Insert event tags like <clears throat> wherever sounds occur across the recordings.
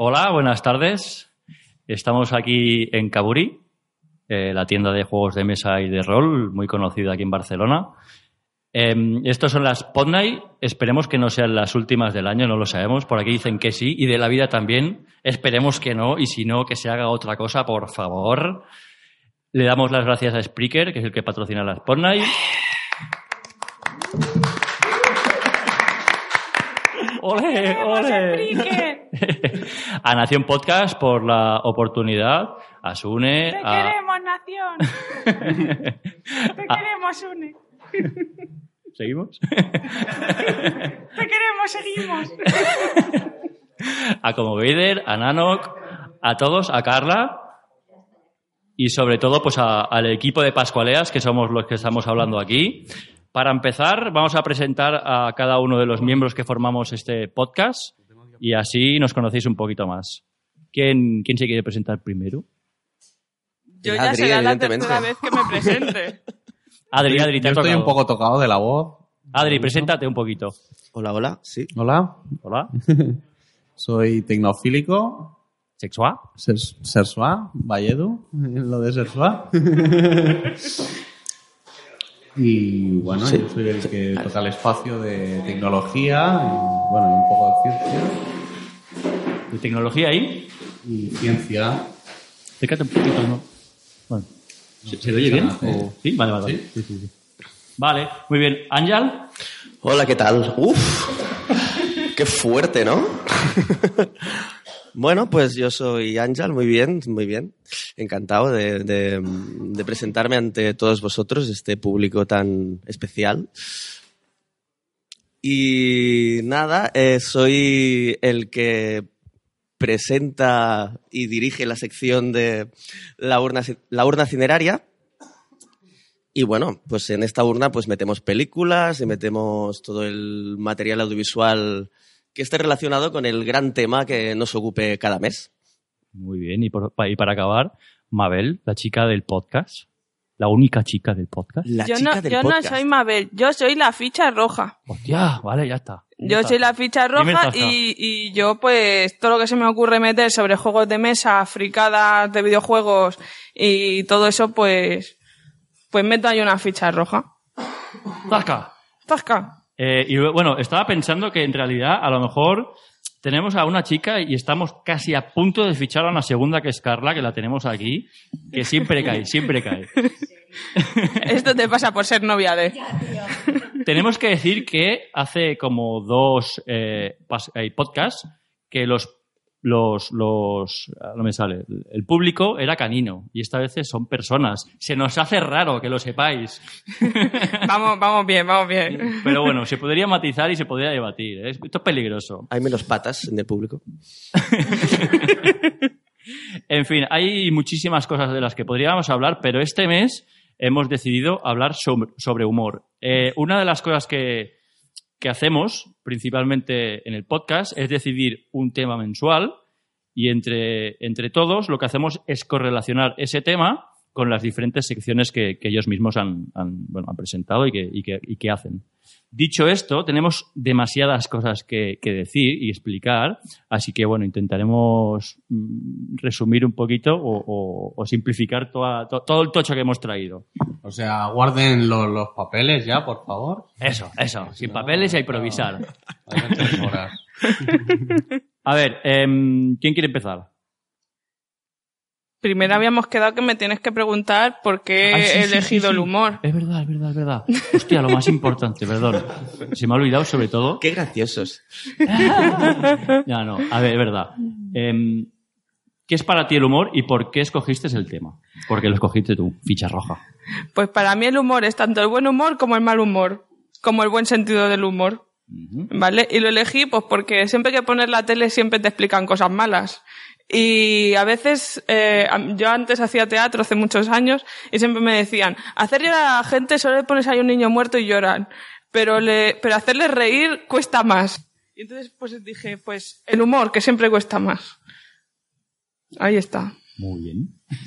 Hola, buenas tardes. Estamos aquí en Caburi, eh, la tienda de juegos de mesa y de rol, muy conocida aquí en Barcelona. Eh, estos son las Podnight. Esperemos que no sean las últimas del año, no lo sabemos. Por aquí dicen que sí, y de la vida también. Esperemos que no, y si no, que se haga otra cosa, por favor. Le damos las gracias a Spreaker, que es el que patrocina las Podnight. ¡Ole, ole! <laughs> a Nación Podcast por la oportunidad, a Sune, Te a... queremos, nación. <laughs> Te queremos, Une. ¿Seguimos? <laughs> Te queremos, seguimos. a Como Vader, a Nanok, a todos, a Carla y sobre todo pues a- al equipo de Pascualeas, que somos los que estamos hablando aquí. Para empezar, vamos a presentar a cada uno de los miembros que formamos este podcast y así nos conocéis un poquito más. ¿Quién, quién se quiere presentar primero? Yo ya Adri, será la tercera vez que me presente. <laughs> Adri, Adri, te Yo estoy tocado. un poco tocado de la voz. Adri, preséntate un poquito. Hola, hola, sí. Hola, Hola. <laughs> soy tecnofílico, ¿Sexual? ser- sersua, Valledu, lo de sersua. <laughs> y bueno, Sí. yo soy el que toca el espacio de tecnología, y, bueno, y un poco de ciencia. ¿De tecnología ahí? Y ciencia. Acércate un poquito, ¿no? Bueno. ¿Se, se oye bien? Sí. ¿O- ¿Sí? Vale, vale. vale. Sí. Sí, sí, sí. Vale, muy bien. ¿Ángel? Hola, ¿qué tal? Uf, qué fuerte, ¿no? <laughs> bueno, pues yo soy Ángel, muy bien, muy bien. Encantado de, presentarme ante todos vosotros, este público tan especial. Y nada, eh, soy el que presenta y dirige la sección de la urna, la urna cineraria. Y bueno, pues en esta urna pues metemos películas y metemos todo el material audiovisual que esté relacionado con el gran tema que nos ocupe cada mes. Muy bien. Y, por- y para acabar, Mabel, la chica del podcast. La única chica del podcast. La yo chica no, del yo no soy Mabel, yo soy la ficha roja. Hostia, vale, ya está. Ya Yo está. soy la ficha roja y, y yo pues todo lo que se me ocurre meter sobre juegos de mesa, fricadas de videojuegos y todo eso pues pues meto ahí una ficha roja. ¡Zasca! Tasca. Eh, y bueno, estaba pensando que en realidad a lo mejor tenemos a una chica y estamos casi a punto de fichar a una segunda que es Carla, que la tenemos aquí, que siempre cae, siempre cae. <laughs> Esto te pasa por ser novia de. <laughs> Tenemos que decir que hace como dos eh, eh, podcasts que los, los, los, ah, no me sale, el público era canino y esta vez son personas. Se nos hace raro que lo sepáis. <laughs> Vamos, vamos bien, vamos bien. Pero bueno, se podría matizar y se podría debatir. ¿eh? Esto es peligroso. Hay menos patas en el público. <laughs> En fin, hay muchísimas cosas de las que podríamos hablar, pero este mes hemos decidido hablar sobre, sobre humor. Eh, una de las cosas que, que hacemos, principalmente en el podcast, es decidir un tema mensual y entre, entre todos lo que hacemos es correlacionar ese tema con las diferentes secciones que, ellos mismos han, bueno, han presentado y, que, y que hacen. Dicho esto, tenemos demasiadas cosas que, que decir y explicar, así que bueno, intentaremos mm, resumir un poquito o, o- o simplificar toda- to- todo el tocho que hemos traído. O sea, guarden los, los papeles ya, por favor. Eso, eso, sin papeles y a improvisar. Hay horas. <laughs> A ver, em, ¿quién quiere empezar? Primero habíamos quedado que me tienes que preguntar por qué Ay, sí, he sí, elegido sí, sí. el humor. Es verdad, es verdad, es verdad. Hostia, lo más importante, perdón. Se me ha olvidado sobre todo. Qué graciosos. <laughs> Ya, no, a ver, es verdad. Em, ¿Qué es para ti el humor y por qué escogiste el tema? Porque lo escogiste tú, ficha roja. Pues para mí el humor es tanto el buen humor como el mal humor, como el buen sentido del humor. ¿Vale? Y lo elegí pues porque siempre que pones la tele siempre te explican cosas malas. Y a veces, eh, yo antes hacía teatro hace muchos años y siempre me decían, hacer llorar a la gente solo le pones ahí un niño muerto y lloran, pero, le, pero hacerles reír cuesta más. Y entonces pues dije, pues el humor, que siempre cuesta más. Ahí está. Muy bien. <laughs>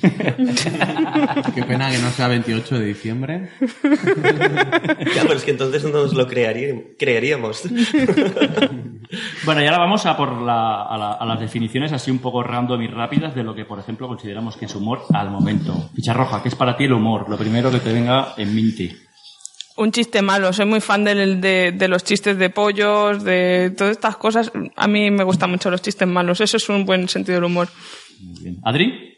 Qué pena que no sea 28 de diciembre. Ya, pero es que entonces no nos lo crearíamos. creeríamos. <laughs> Bueno, y ahora vamos a por la- a, la- a las definiciones así un poco random y rápidas de lo que, por ejemplo, consideramos que es humor al momento. Ficha roja, ¿qué es para ti el humor? Lo primero que te venga en mente. Un chiste malo. Soy muy fan de los chistes de pollos, de todas estas cosas. A mí me gustan mucho los chistes malos. Eso es un buen sentido del humor. Muy bien. ¿Adri?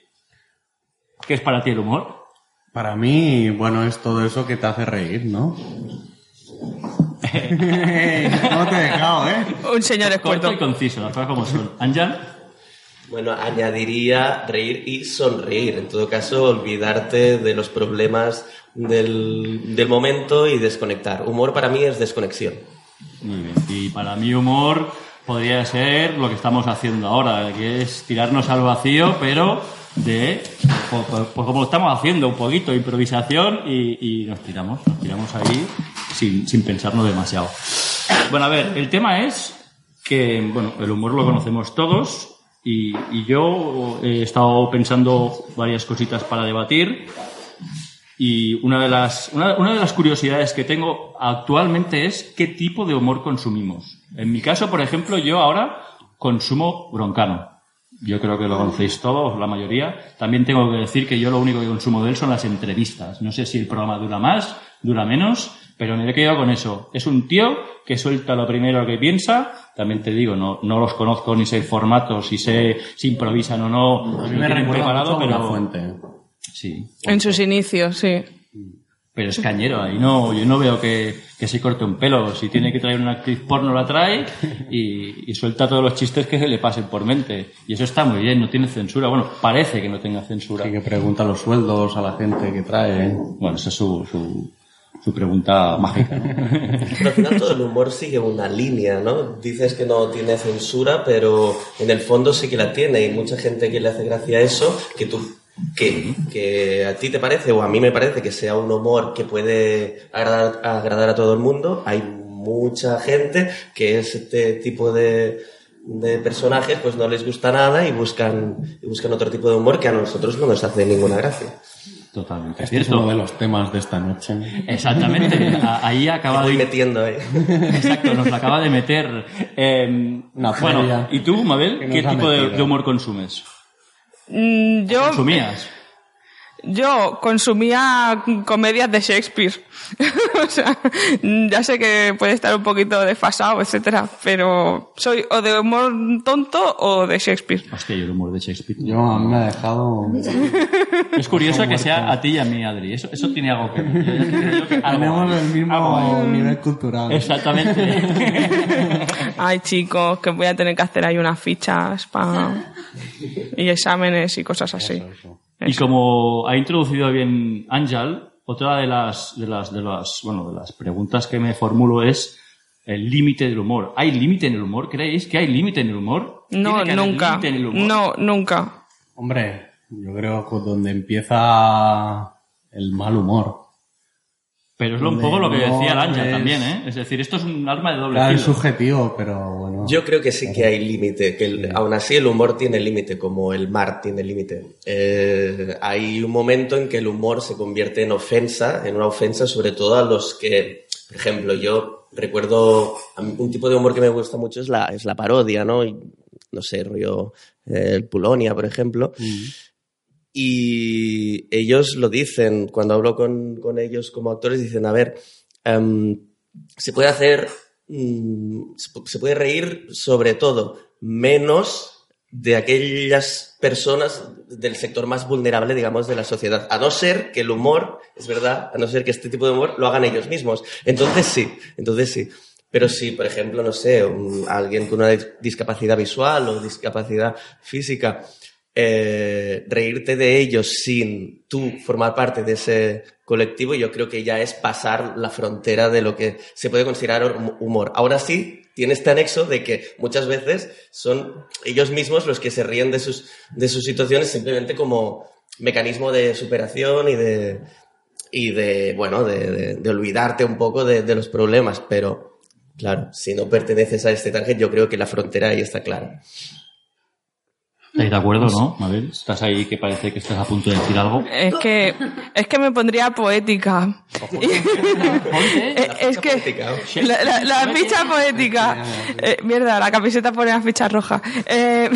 ¿Qué es para ti el humor? Para mí, bueno, es todo eso que te hace reír, ¿no? <laughs> ¿Cómo te he dejado, eh? Un señor Corto experto. y conciso, las cosas como son. ¿Anjan? Bueno, añadiría reír y sonreír. En todo caso, olvidarte de los problemas del, del momento y desconectar. Humor para mí es desconexión. Muy bien. Y para mí humor podría ser lo que estamos haciendo ahora, que es tirarnos al vacío, pero de por como lo estamos haciendo, un poquito de improvisación y, nos tiramos, nos tiramos ahí sin, sin pensarnos demasiado. Bueno, a ver, el tema es que, bueno, el humor lo conocemos todos y yo he estado pensando varias cositas para debatir y una de las, una, una de las curiosidades que tengo actualmente es qué tipo de humor consumimos. En mi caso, por ejemplo, yo ahora consumo broncano. Yo creo que lo conocéis todos, la mayoría. También tengo que decir que yo lo único que consumo de él son las entrevistas. No sé si el programa dura más, dura menos, pero me he quedado con eso. Es un tío que suelta lo primero que piensa. También te digo, no, no los conozco ni sé el formato, si sé si improvisan o no. A mí me recuerda mucho a pero una fuente. Sí. En sus inicios, sí. Pero es cañero, ahí no, yo no veo que, que se corte un pelo. Si tiene que traer una actriz porno, la trae y, y suelta todos los chistes que se le pasen por mente. Y eso está muy bien, no tiene censura. Bueno, parece que no tenga censura. Y que pregunta los sueldos a la gente que trae. Bueno, esa es su, su, su pregunta mágica. ¿no? <laughs> Pero al final todo el humor sigue una línea, ¿no? Dices que no tiene censura, pero en el fondo sí que la tiene. Y mucha gente que le hace gracia a eso, que tú, que, que a ti te parece, o a mí me parece que sea un humor que puede agradar, agradar a todo el mundo. Hay mucha gente que este tipo de, de personajes pues no les gusta nada y buscan, y buscan otro tipo de humor que a nosotros no nos hace ninguna gracia. Totalmente Este es uno de los temas de esta noche. Exactamente. Ahí acaba voy de... metiendo ahí. <laughs> Exacto, nos lo acaba de meter. Eh, Una bueno, ¿y tú, Mabel, qué tipo de humor consumes? Mm, Yo, ¿Consumías? Yo consumía comedias de Shakespeare. <laughs> o sea, ya sé que puede estar un poquito desfasado, etcétera, pero soy o de humor tonto o de Shakespeare. Hostia, yo el humor de Shakespeare. Yo a mí me ha dejado... <laughs> Es curioso que sea a ti y a mí, Adri. Eso, eso tiene algo que ver. <laughs> Tenemos el mismo Algo nivel cultural. Exactamente. Ay, chicos, que voy a tener que hacer ahí unas fichas pa... y exámenes y cosas así. Y como ha introducido bien Ángel, otra de las, de las, de las, bueno, de las preguntas que me formulo es el límite del humor. ¿Hay límite en el humor? ¿Creéis que hay límite en el humor? No, ¿Tiene que haber nunca. límite en el humor? No, nunca. Hombre, yo creo que donde empieza el mal humor. Pero es lo- un poco lo que decía el Ángel es- también, ¿eh? Es decir, esto es un arma de doble Claro, es filo. subjetivo, pero bueno. Yo creo que sí que hay límite, que el- aún así el humor tiene límite, como el mar tiene límite. Eh, hay un momento en que el humor se convierte en ofensa, en una ofensa sobre todo a los que, por ejemplo, yo recuerdo un tipo de humor que me gusta mucho es la, es la parodia, ¿no? Y, no sé, rollo eh, el Pulonia, por ejemplo. Y ellos lo dicen, cuando hablo con, con ellos como actores, dicen, a ver, em, se puede hacer, mm, se pu- se puede reír sobre todo, menos de aquellas personas del sector más vulnerable, digamos, de la sociedad. A no ser que el humor, es verdad, a no ser que este tipo de humor lo hagan ellos mismos. Entonces sí, entonces sí. Pero si, por ejemplo, no sé, alguien con una dis- discapacidad visual o discapacidad física, eh, reírte de ellos sin tú formar parte de ese colectivo, yo creo que ya es pasar la frontera de lo que se puede considerar hum- humor. Ahora sí, tiene este anexo de que muchas veces son ellos mismos los que se ríen de sus, de sus situaciones simplemente como mecanismo de superación y de, y de, bueno, de, olvidarte un poco de, de los problemas, pero claro, si no perteneces a este target, yo creo que la frontera ahí está clara. ¿Estáis de acuerdo, no? Mabel, estás ahí que parece que estás a punto de decir algo. Es que, es que me pondría poética. Es que la, la- la ficha poética. <laughs> Eh, mierda, la camiseta pone la ficha roja. Eh,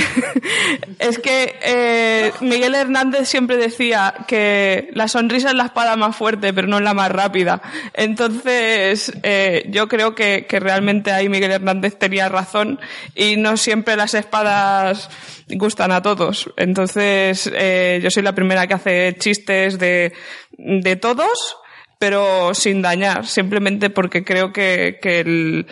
<laughs> es que eh, Miguel Hernández siempre decía que la sonrisa es la espada más fuerte, pero no es la más rápida. Entonces, eh, yo creo que, que realmente ahí Miguel Hernández tenía razón y no siempre las espadas gustan a todos. Entonces, eh, yo soy la primera que hace chistes de, de todos, pero sin dañar, simplemente porque creo que, que el,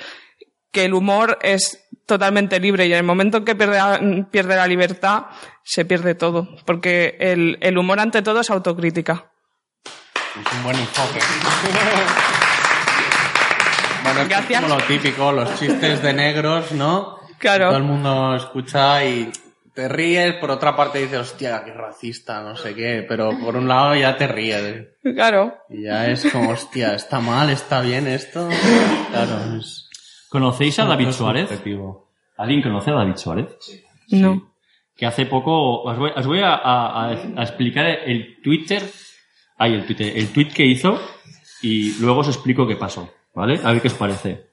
que el humor es totalmente libre y en el momento en que pierde, la- pierde la libertad, se pierde todo. Porque el, el humor ante todo es autocrítica. Es un buen enfoque. <laughs> bueno, es Gracias. como lo típico, los chistes de negros, ¿no? Claro. Todo el mundo escucha y te ríes, por otra parte dices, hostia, qué racista, no sé qué, pero por un lado ya te ríes. Claro. Y ya es como, hostia, ¿está mal? ¿Está bien esto? Claro, es... ¿Conocéis a David Suárez? ¿Alguien conoce a David Suárez? No. Que hace poco os voy, os voy a, a- a explicar el Twitter, ay, el Twitter, el tweet que hizo y luego os explico qué pasó, ¿vale? A ver qué os parece.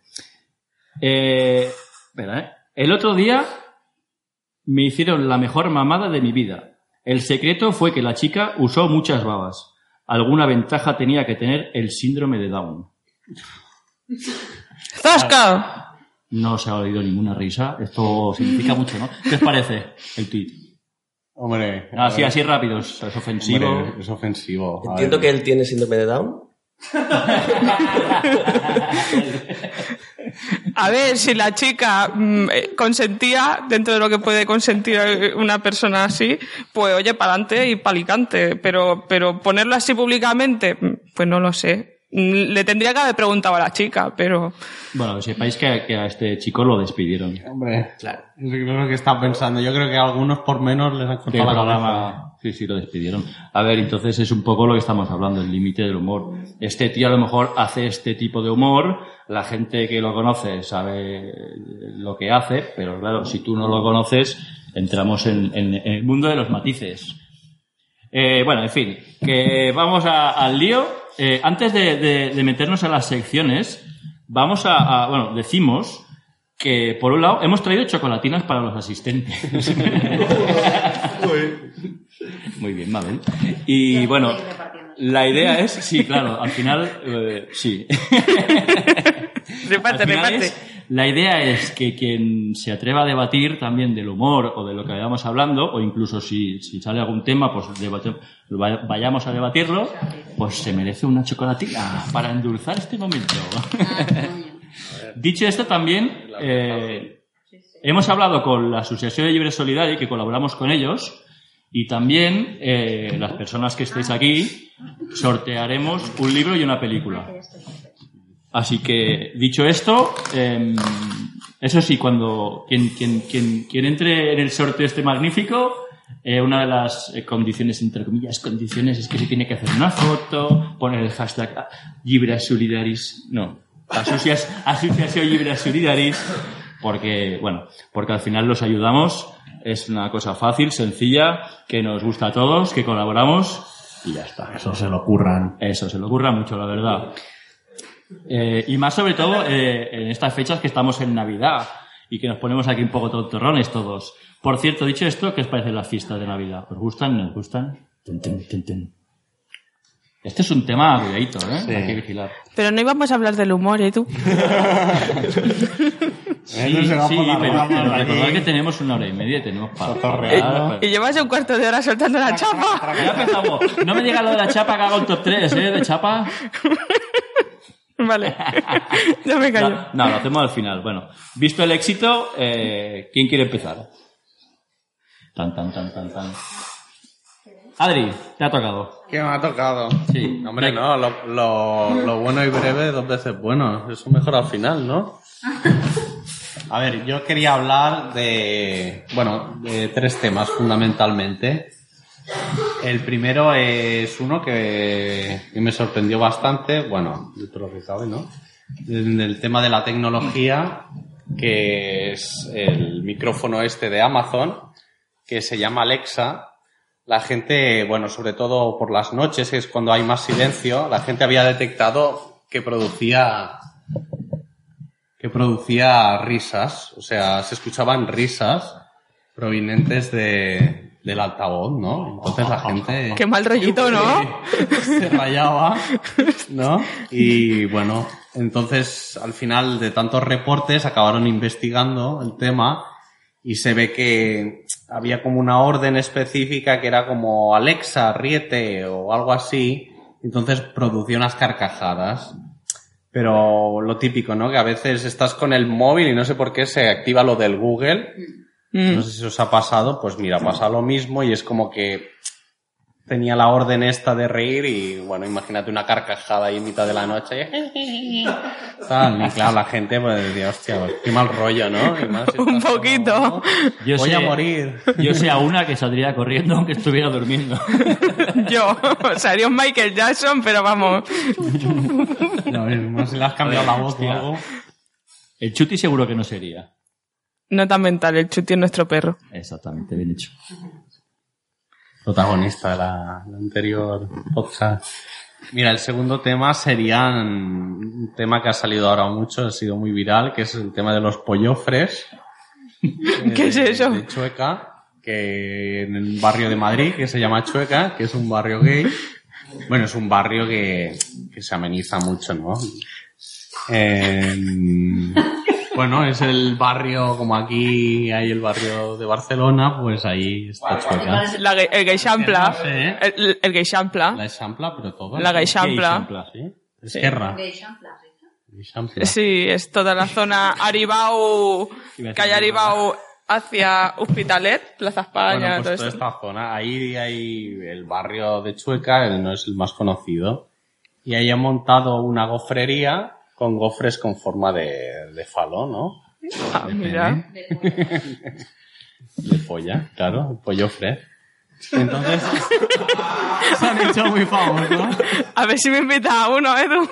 Eh, espera, ¿eh? El otro día me hicieron la mejor mamada de mi vida. El secreto fue que la chica usó muchas babas. Alguna ventaja tenía que tener el síndrome de Down. ¡Zasca! No se ha oído ninguna risa. Esto significa mucho, ¿no? ¿Qué os parece el tweet? Hombre, Así, así rápidos. Es ofensivo. hombre, es ofensivo. Entiendo que él tiene síndrome de Down. A ver, si la chica mm, eh, consentía, dentro de lo que puede consentir una persona así, pues oye, para adelante y palicante. Pero, pero ponerlo así públicamente, mm, pues no lo sé. Le tendría que haber preguntado a la chica, pero Bueno, sepáis que, que a este chico lo despidieron. Hombre, Claro. es lo que está pensando. Yo creo que a algunos por menos les han Del cortado la cabeza. programa. Sí, sí, lo despidieron. A ver, entonces es un poco lo que estamos hablando, el límite del humor. Este tío a lo mejor hace este tipo de humor, la gente que lo conoce sabe lo que hace, pero claro, si tú no lo conoces, entramos en, en- en el mundo de los matices. Eh, bueno, en fin, que vamos a- al lío. Eh, antes de, de- de meternos a las secciones, vamos a, a- bueno, decimos que por un lado hemos traído chocolatinas para los asistentes. <laughs> Muy bien, Mabel. Y bueno, la idea es, sí, claro, al final, eh, sí. <laughs> <laughs> reparte, es- la idea es que quien se atreva a debatir también del humor o de lo que vayamos hablando, o incluso si, si sale algún tema, pues debate- vay- vayamos a debatirlo, pues se merece una chocolatina para endulzar este momento. <laughs> Dicho esto, también eh, hemos hablado con la Asociación de Libre Solidaria, que colaboramos con ellos, y también eh, las personas que estéis aquí sortearemos un libro y una película. Así que, dicho esto, eh, eso sí, cuando quien, quien, quien, quien entre en el sorteo este magnífico, eh, una de las eh, condiciones, entre comillas, condiciones, es que se tiene que hacer una foto, poner el hashtag Llibre Solidaris, no, Asocias- Asociación Llibre Solidaris, porque, bueno, porque al final los ayudamos, es una cosa fácil, sencilla, que nos gusta a todos, que colaboramos y ya está. Eso se lo curran. Eso, se le ocurra mucho, la verdad. Eh, y más sobre todo eh, en estas fechas que estamos en Navidad y que nos ponemos aquí un poco tontorrones todos. Por cierto, dicho esto, ¿qué os parecen las fiestas de Navidad? ¿Os gustan? ¿No os gustan? Tun, tun, tun. Este es un tema cuidadito, ¿eh? Sí. Hay que vigilar. Pero no íbamos a hablar del humor, ¿eh, tú? <laughs> Sí, por las pero, recordad que tenemos una hora y media y tenemos para... Cotorreando. Y llevas un cuarto de hora soltando la chapa. Ya empezamos. No me diga lo de la chapa que hago el top 3, ¿eh? De chapa. <laughs> <laughs> Vale. <laughs> ya me callo. No, no, lo hacemos al final. Bueno, visto el éxito, eh, ¿quién quiere empezar? Tan, tan, tan, tan, tan. Adri, te ha tocado. ¿Qué me ha tocado? Sí. Hombre, no, lo, lo, lo bueno y breve dos veces bueno. Eso mejor al final, ¿no? <laughs> A ver, yo quería hablar de, bueno, de tres temas fundamentalmente. El primero es uno que, me sorprendió bastante, bueno, de todo lo que cabe, ¿no? En el tema de la tecnología, que es el micrófono este de Amazon, que se llama Alexa, la gente, bueno, sobre todo por las noches, que es cuando hay más silencio, la gente había detectado que producía que producía risas, o sea, se escuchaban risas provenientes de, del altavoz, ¿no? Entonces la gente <laughs> Qué mal rollito, ¿no? se rayaba, ¿no? <laughs> Y bueno, entonces al final de tantos reportes acabaron investigando el tema y se ve que había como una orden específica que era como Alexa, ríete o algo así, entonces producía unas carcajadas. Pero lo típico, ¿no? Que a veces estás con el móvil y no sé por qué se activa lo del Google. Mm. No sé si os ha pasado, pues mira, pasa lo mismo y es como que tenía la orden esta de reír y bueno, imagínate una carcajada ahí en mitad de la noche. y <laughs> Tal, y claro, la gente pues decía, hostia, qué mal rollo, ¿no? Y más si <laughs> Un poquito. como, Yo Voy sé- a morir. Yo sé a una que <laughs> saldría corriendo aunque estuviera durmiendo. Yo. Sería un Michael Jackson, pero vamos. Ya ves, más si le has cambiado la voz o algo. El chuti seguro que no sería. Nota mental, el chuti es nuestro perro. Exactamente, bien hecho. protagonista de la, la anterior podcast. Mira, el segundo tema sería un tema que ha salido ahora mucho, ha sido muy viral, que es el tema de los pollofres. <laughs> ¿Qué es eso? De Chueca, que en el barrio de Madrid, que se llama Chueca, que es un barrio gay. Bueno, es un barrio que, que se ameniza mucho, ¿no? <laughs> En- bueno, es el barrio, como aquí hay el barrio de Barcelona, pues ahí está Chueca. La el gay champla. No sé. El, el gay champla. La Eixample, però tot. La champla. champla. Sí? Esquerra. D'Eixample, sí. Es toda la zona Aribau, Iba a decir calle Aribau hacia Hospitalet, Plaza España, Bueno, todo pues toda esta zona. Ahí hay el barrio de Chueca, no es el más conocido. Y ahí han montado una gofrería con gofres con forma de, de falo, ¿no? Ah, mira. De polla, claro, el pollo fres. Entonces, <laughs> se han hecho muy famosos. A ver si me invita a uno, ¿eh? tú?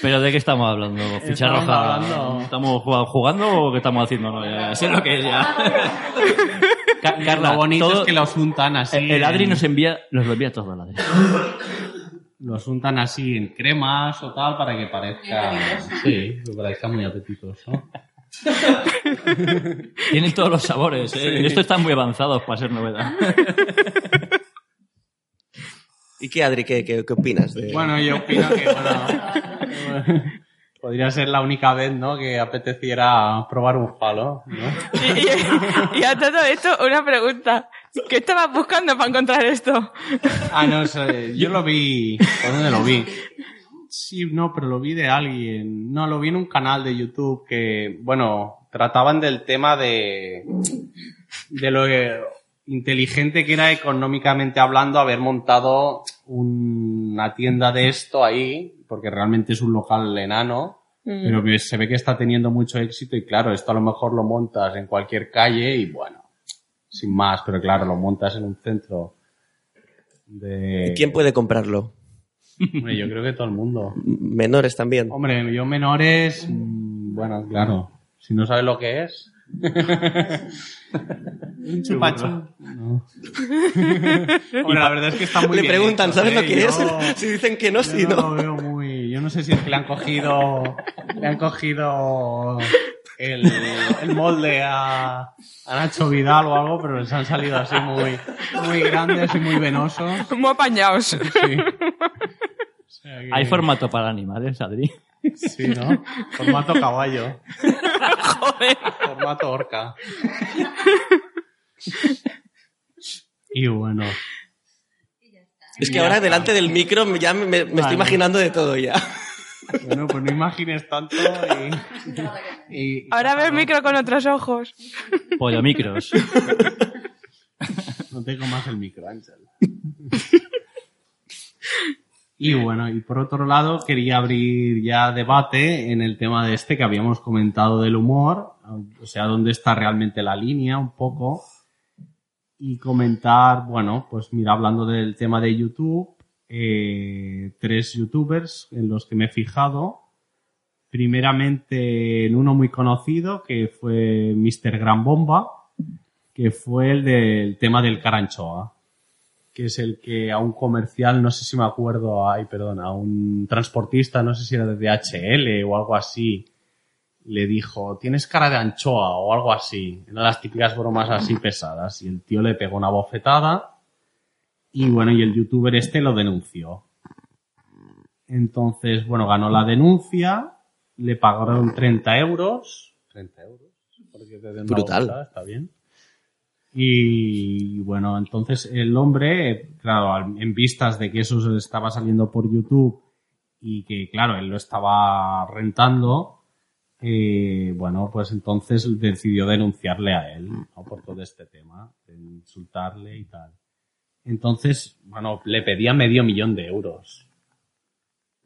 ¿Pero de qué estamos hablando? ¿Ficha Estamos roja? hablando- ¿Estamos jugando, jugando o qué estamos haciendo? No, ya, ya sé lo que es ya. Ca- Carla, Lo bonito todo- es que los untan así. el, el Adri en- nos envía, nos lo envía todo el Adri. Los untan así en cremas o tal para que parezca sí que parezca muy apetitoso <laughs> Tienen todos los sabores, ¿eh? Estos están muy avanzados para ser novedad. <laughs> ¿Y qué, Adri, qué, qué, qué opinas? De... bueno yo opino que bueno <laughs> podría ser la única vez no que apeteciera probar un falo ¿no? <laughs> Y, y- y a todo esto, una pregunta. ¿Qué estabas buscando para encontrar esto? ah no sé, yo lo vi ¿por dónde lo vi? sí no pero lo vi de alguien no lo vi en un canal de YouTube que bueno trataban del tema de de lo eh, inteligente que era económicamente hablando haber montado una tienda de esto ahí, porque realmente es un local enano, pero que se ve que está teniendo mucho éxito y claro, esto a lo mejor lo montas en cualquier calle y bueno, sin más, pero claro, lo montas en un centro de... ¿Quién puede comprarlo? Hombre, yo creo que todo el mundo. Menores también. Hombre, yo menores, mm, bueno, claro, si no sabes lo que es... Un chupachú. No. <laughs> Hombre, la verdad es que está muy Le bien preguntan, hecho, ¿sabes lo ¿eh? que es? <laughs> Si dicen que no, yo sí, no no. lo veo muy... Yo no sé si es que le han cogido... Le han cogido el, el molde a, a Nacho Vidal o algo, pero les han salido así muy, muy grandes y muy venosos. Muy apañados. Sí. O sea que- Hay formato para animales, Adri. Sí, ¿no? Formato caballo. <laughs> Joder. Formato orca. Y bueno. Es que ahora delante del micro ya me, me estoy imaginando de todo ya. Bueno, pues no imagines tanto y... y- Ahora ve el micro con otros ojos. Pollo micros. <laughs> No te comas el micro, Ángel. Y bueno, y por otro lado, quería abrir ya debate en el tema de este que habíamos comentado del humor, o sea, dónde está realmente la línea un poco, y comentar, bueno, pues mira, hablando del tema de YouTube, eh, tres youtubers en los que me he fijado, primeramente en uno muy conocido que fue Mr. Gran Bomba, que fue el del tema del caranchoa, que es el que a un comercial, no sé si me acuerdo, ay, perdón, a un transportista, no sé si era de DHL o algo así, le dijo, tienes cara de anchoa o algo así. Eran las típicas bromas así pesadas. Y el tío le pegó una bofetada y bueno, y el youtuber este lo denunció. Entonces, bueno, ganó la denuncia, le pagaron 30 euros. 30 euros. Porque te den una Brutal. bofetada, está bien. Y bueno, entonces el hombre, claro, en vistas de que eso se estaba saliendo por YouTube y que, claro, él lo estaba rentando, eh, bueno, pues entonces decidió denunciarle a él ¿no? por todo este tema, de insultarle y tal. Entonces, bueno, le pedía medio millón de euros.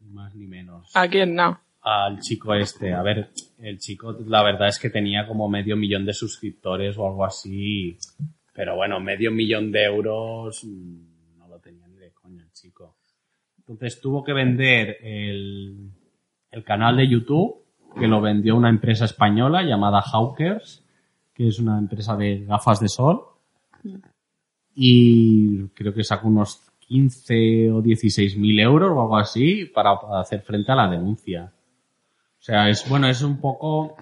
Ni más ni menos. ¿A quién no? Al chico este. A ver, el chico, la verdad es que tenía como medio millón de suscriptores o algo así. Pero bueno, medio millón de euros mm, no lo tenía ni de coña el chico. Entonces tuvo que vender el, el canal de YouTube, que lo vendió una empresa española llamada Hawkers, que es una empresa de gafas de sol. Y creo que sacó unos 15 o 16 mil euros o algo así para hacer frente a la denuncia. O sea, es bueno, es un poco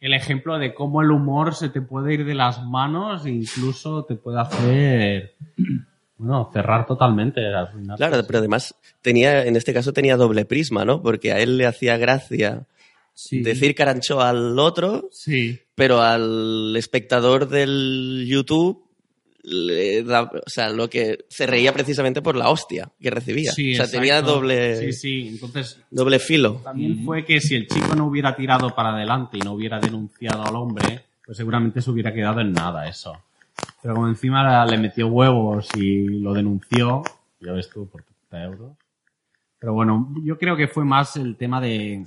el ejemplo de cómo el humor se te puede ir de las manos e incluso te puede hacer, bueno, cerrar totalmente. Claro, pero además tenía, en este caso tenía doble prisma, ¿no? Porque a él le hacía gracia Sí. decir carancho al otro, Sí. pero al espectador del YouTube le da, o sea, lo que se reía precisamente por la hostia que recibía. Sí, o sea, exacto. tenía doble, Sí, sí. Entonces, doble filo. también fue que si el chico no hubiera tirado para adelante y no hubiera denunciado al hombre, pues seguramente se hubiera quedado en nada eso. Pero como encima le metió huevos y lo denunció, ya ves tú, por 30 euros. Pero bueno, yo creo que fue más el tema de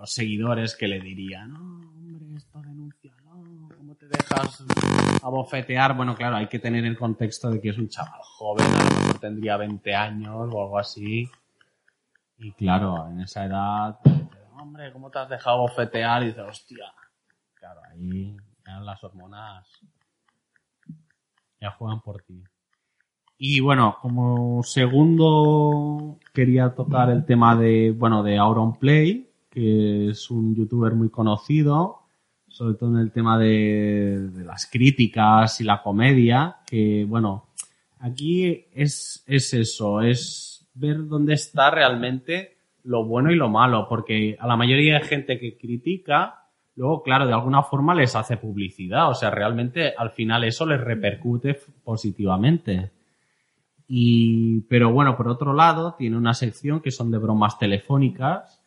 los seguidores que le dirían, no, hombre, esto denuncia, no, ¿cómo te dejas abofetear? Bueno, claro, hay que tener el contexto de que es un chaval joven, a lo mejor tendría 20 años o algo así. Y claro, en esa edad, hombre, ¿cómo te has dejado bofetear? Y dices, hostia. Claro, ahí ya las hormonas ya juegan por ti. Y bueno, como segundo quería tocar el tema de, bueno, de Auronplay, que es un youtuber muy conocido, sobre todo en el tema de, las críticas y la comedia, que bueno, aquí es, es eso, es ver dónde está realmente lo bueno y lo malo, porque a la mayoría de gente que critica, luego, claro, de alguna forma les hace publicidad, o sea, realmente al final eso les repercute positivamente. Y, pero bueno, por otro lado, tiene una sección que son de bromas telefónicas,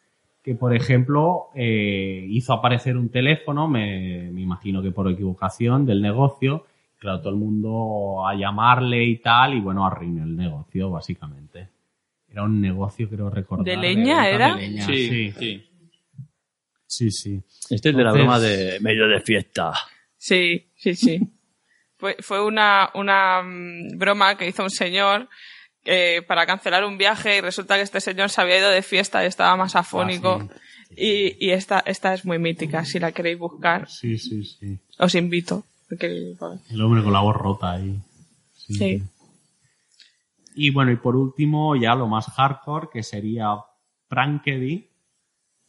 que por ejemplo eh, hizo aparecer un teléfono, me, me imagino que por equivocación del negocio, claro, todo el mundo a llamarle y tal, y bueno, arruinó el negocio, básicamente. Era un negocio, creo recordar. ¿De leña era? de leña, Sí, sí. sí. Sí, sí. Este es de la broma de medio de fiesta. Sí, sí, sí. Fue, fue una, una mm, broma que hizo un señor eh, para cancelar un viaje y resulta que este señor se había ido de fiesta y estaba más afónico. Ah, Y, y esta, esta es muy mítica, si la queréis buscar, Sí, sí, sí. os invito. porque- El hombre con la voz rota ahí. Sí. Sí. Y bueno, y por último, ya lo más hardcore, que sería Prankedy,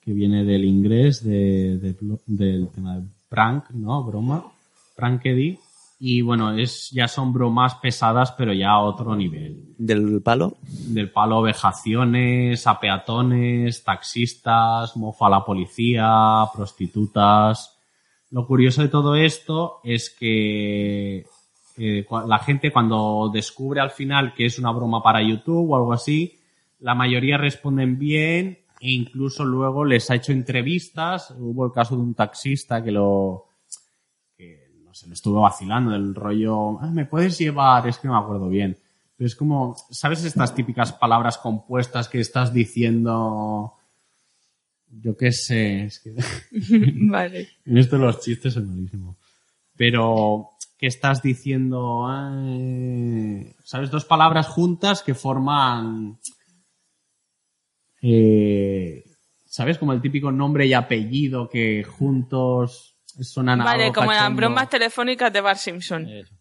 que viene del inglés de, de- del tema de prank, ¿no? Broma. Prankedy. Y bueno, es, ya son bromas pesadas, pero ya a otro nivel. Del palo. Del palo vejaciones, a peatones, taxistas, mofa a la policía, prostitutas. Lo curioso de todo esto es que eh, la gente cuando descubre al final que es una broma para YouTube o algo así, la mayoría responden bien e incluso luego les ha hecho entrevistas. Hubo el caso de un taxista que lo sé, lo estuvo vacilando del rollo, "Ah, me puedes llevar, es que no me acuerdo bien. Pero es como, ¿sabes estas típicas palabras compuestas que estás diciendo? Yo qué sé, es que <laughs> Vale. en esto los chistes son malísimos. Pero que estás diciendo, "Ay", ¿sabes? Dos palabras juntas que forman, eh, ¿sabes? Como el típico nombre y apellido que juntos suenan Vale, como las bromas telefónicas de Bart Simpson. Eso.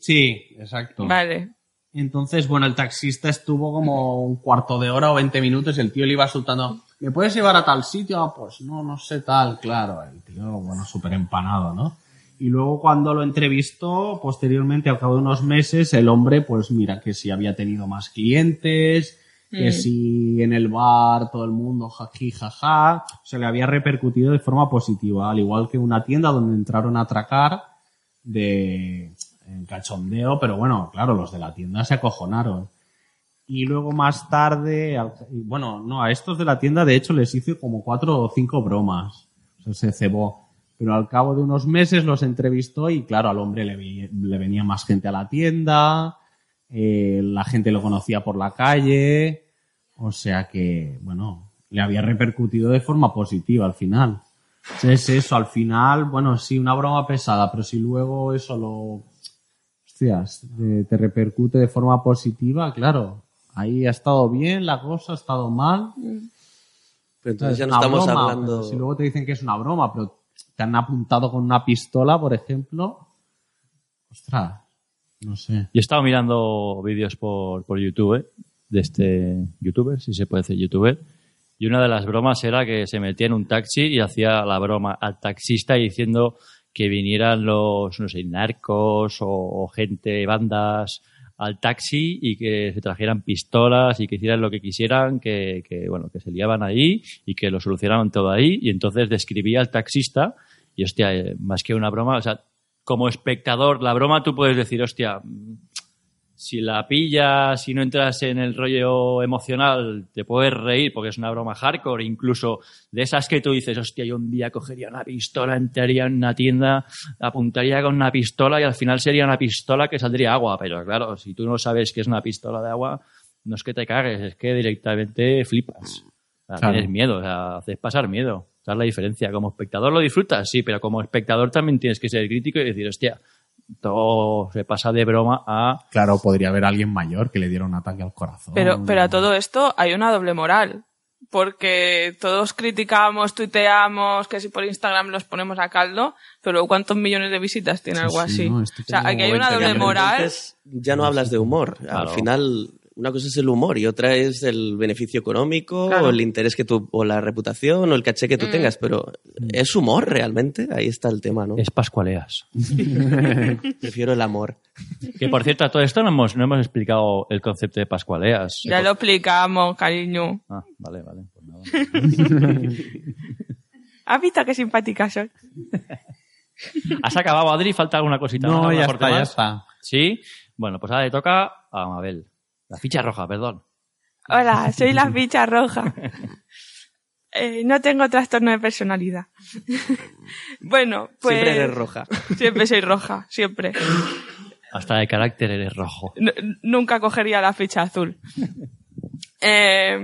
Sí, exacto. Vale. Entonces, bueno, el taxista estuvo como un cuarto de hora o 20 minutos y el tío le iba soltando, ¿me puedes llevar a tal sitio? Ah, pues no, no sé tal, claro. El tío, bueno, súper empanado, ¿no? Y luego cuando lo entrevistó, posteriormente, al cabo de unos meses, el hombre, pues mira, que si había tenido más clientes, que Mm. si en el bar todo el mundo jají, jaja, se le había repercutido de forma positiva, al igual que una tienda donde entraron a atracar de en cachondeo, pero bueno, claro, los de la tienda se acojonaron. Y luego más tarde, al- bueno, no, a estos de la tienda de hecho les hice como cuatro o cinco bromas. O sea, se cebó. Pero al cabo de unos meses los entrevistó y claro, al hombre le, le venía más gente a la tienda, eh, la gente lo conocía por la calle, o sea que, bueno, le había repercutido de forma positiva al final. Es eso, al final, bueno, sí, una broma pesada, pero si luego eso lo, hostias, te, te repercute de forma positiva, claro, ahí ha estado bien la cosa, ha estado mal. Pero entonces ya no estamos broma, hablando. Si luego te dicen que es una broma, pero te han apuntado con una pistola, por ejemplo, ostras, no sé. Yo he estado mirando vídeos por, por YouTube, ¿eh? de este youtuber, si se puede decir youtuber, y una de las bromas era que se metía en un taxi y hacía la broma al taxista diciendo que vinieran los, no sé, narcos o, gente, bandas al taxi y que se trajeran pistolas y que hicieran lo que quisieran, que, que, bueno, que se liaban ahí y que lo solucionaban todo ahí y entonces describía al taxista y hostia, eh, más que una broma, o sea, como espectador, la broma tú puedes decir, hostia, si la pillas, si no entras en el rollo emocional, te puedes reír porque es una broma hardcore, incluso de esas que tú dices, hostia, yo un día cogería una pistola, entraría en una tienda, apuntaría con una pistola y al final sería una pistola que saldría agua. Pero claro, si tú no sabes que es una pistola de agua, no es que te cagues, es que directamente flipas. O sea, Claro. Tienes miedo, o sea, haces pasar miedo. Esa es la diferencia. Como espectador lo disfrutas, sí, pero como espectador también tienes que ser crítico y decir, hostia, todo se pasa de broma a Claro, podría haber alguien mayor que le diera un ataque al corazón. Pero, pero a todo esto hay una doble moral. Porque todos criticamos, tuiteamos, que si por Instagram los ponemos a caldo, pero ¿cuántos millones de visitas tiene Sí, algo sí, así? no, o sea, aquí hay una 20 doble moral. entonces ya no hablas de humor. Al final, una cosa es el humor y otra es el beneficio económico Claro. o el interés que tú, o la reputación o el caché que tú Mm. tengas. Pero ¿es humor realmente? Ahí está el tema, ¿no? es pascualeas. <laughs> Prefiero el amor. Que por cierto, a todo esto no hemos, no hemos explicado el concepto de pascualeas. Ya lo explicamos, cariño. Ah, vale, vale. pues nada. <laughs> ¿Has visto qué simpática soy? <laughs> ¿Has acabado, Adri? ¿Falta alguna cosita? No, ¿Algún ya está, ya está. ¿Sí? Bueno, pues ahora le toca a Mabel. La ficha roja, perdón. Hola, <laughs> soy la ficha roja. <laughs> Eh, no tengo trastorno de personalidad. <laughs> bueno, pues... Siempre eres roja. Siempre soy roja, siempre. Hasta de carácter eres rojo. N- nunca cogería la ficha azul. Eh,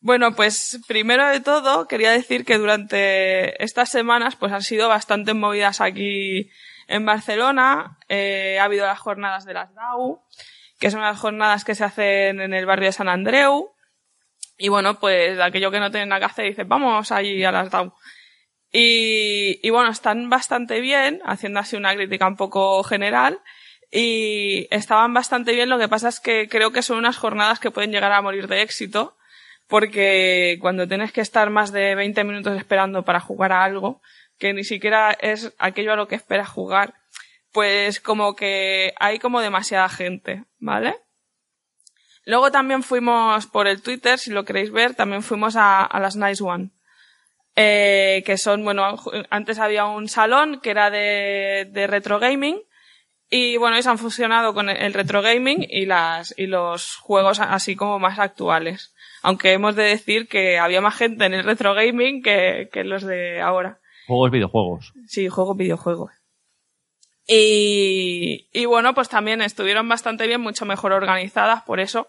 bueno, pues primero de todo quería decir que durante estas semanas pues han sido bastante movidas aquí en Barcelona. Eh, ha habido las jornadas de las DAU, que son las jornadas que se hacen en el barrio de San Andreu. Y bueno, pues aquello que no tienen nada que hacer, vamos allí a las DAO. Y, y bueno, están bastante bien, haciendo así una crítica un poco general. Y estaban bastante bien, lo que pasa es que creo que son unas jornadas que pueden llegar a morir de éxito, porque cuando tienes que estar más de 20 minutos esperando para jugar a algo, que ni siquiera es aquello a lo que esperas jugar, pues como que hay como demasiada gente, ¿vale? Luego también fuimos por el Twitter, si lo queréis ver, también fuimos a, a las Nice One. Eh, que son, bueno, antes había un salón que era de, de retro gaming y bueno, se han fusionado con el, retro gaming y las, y los juegos así como más actuales. Aunque hemos de decir que había más gente en el retro gaming que, que los de ahora. Juegos, videojuegos. Sí, juegos, videojuegos. Y, bueno, pues también estuvieron bastante bien, mucho mejor organizadas, por eso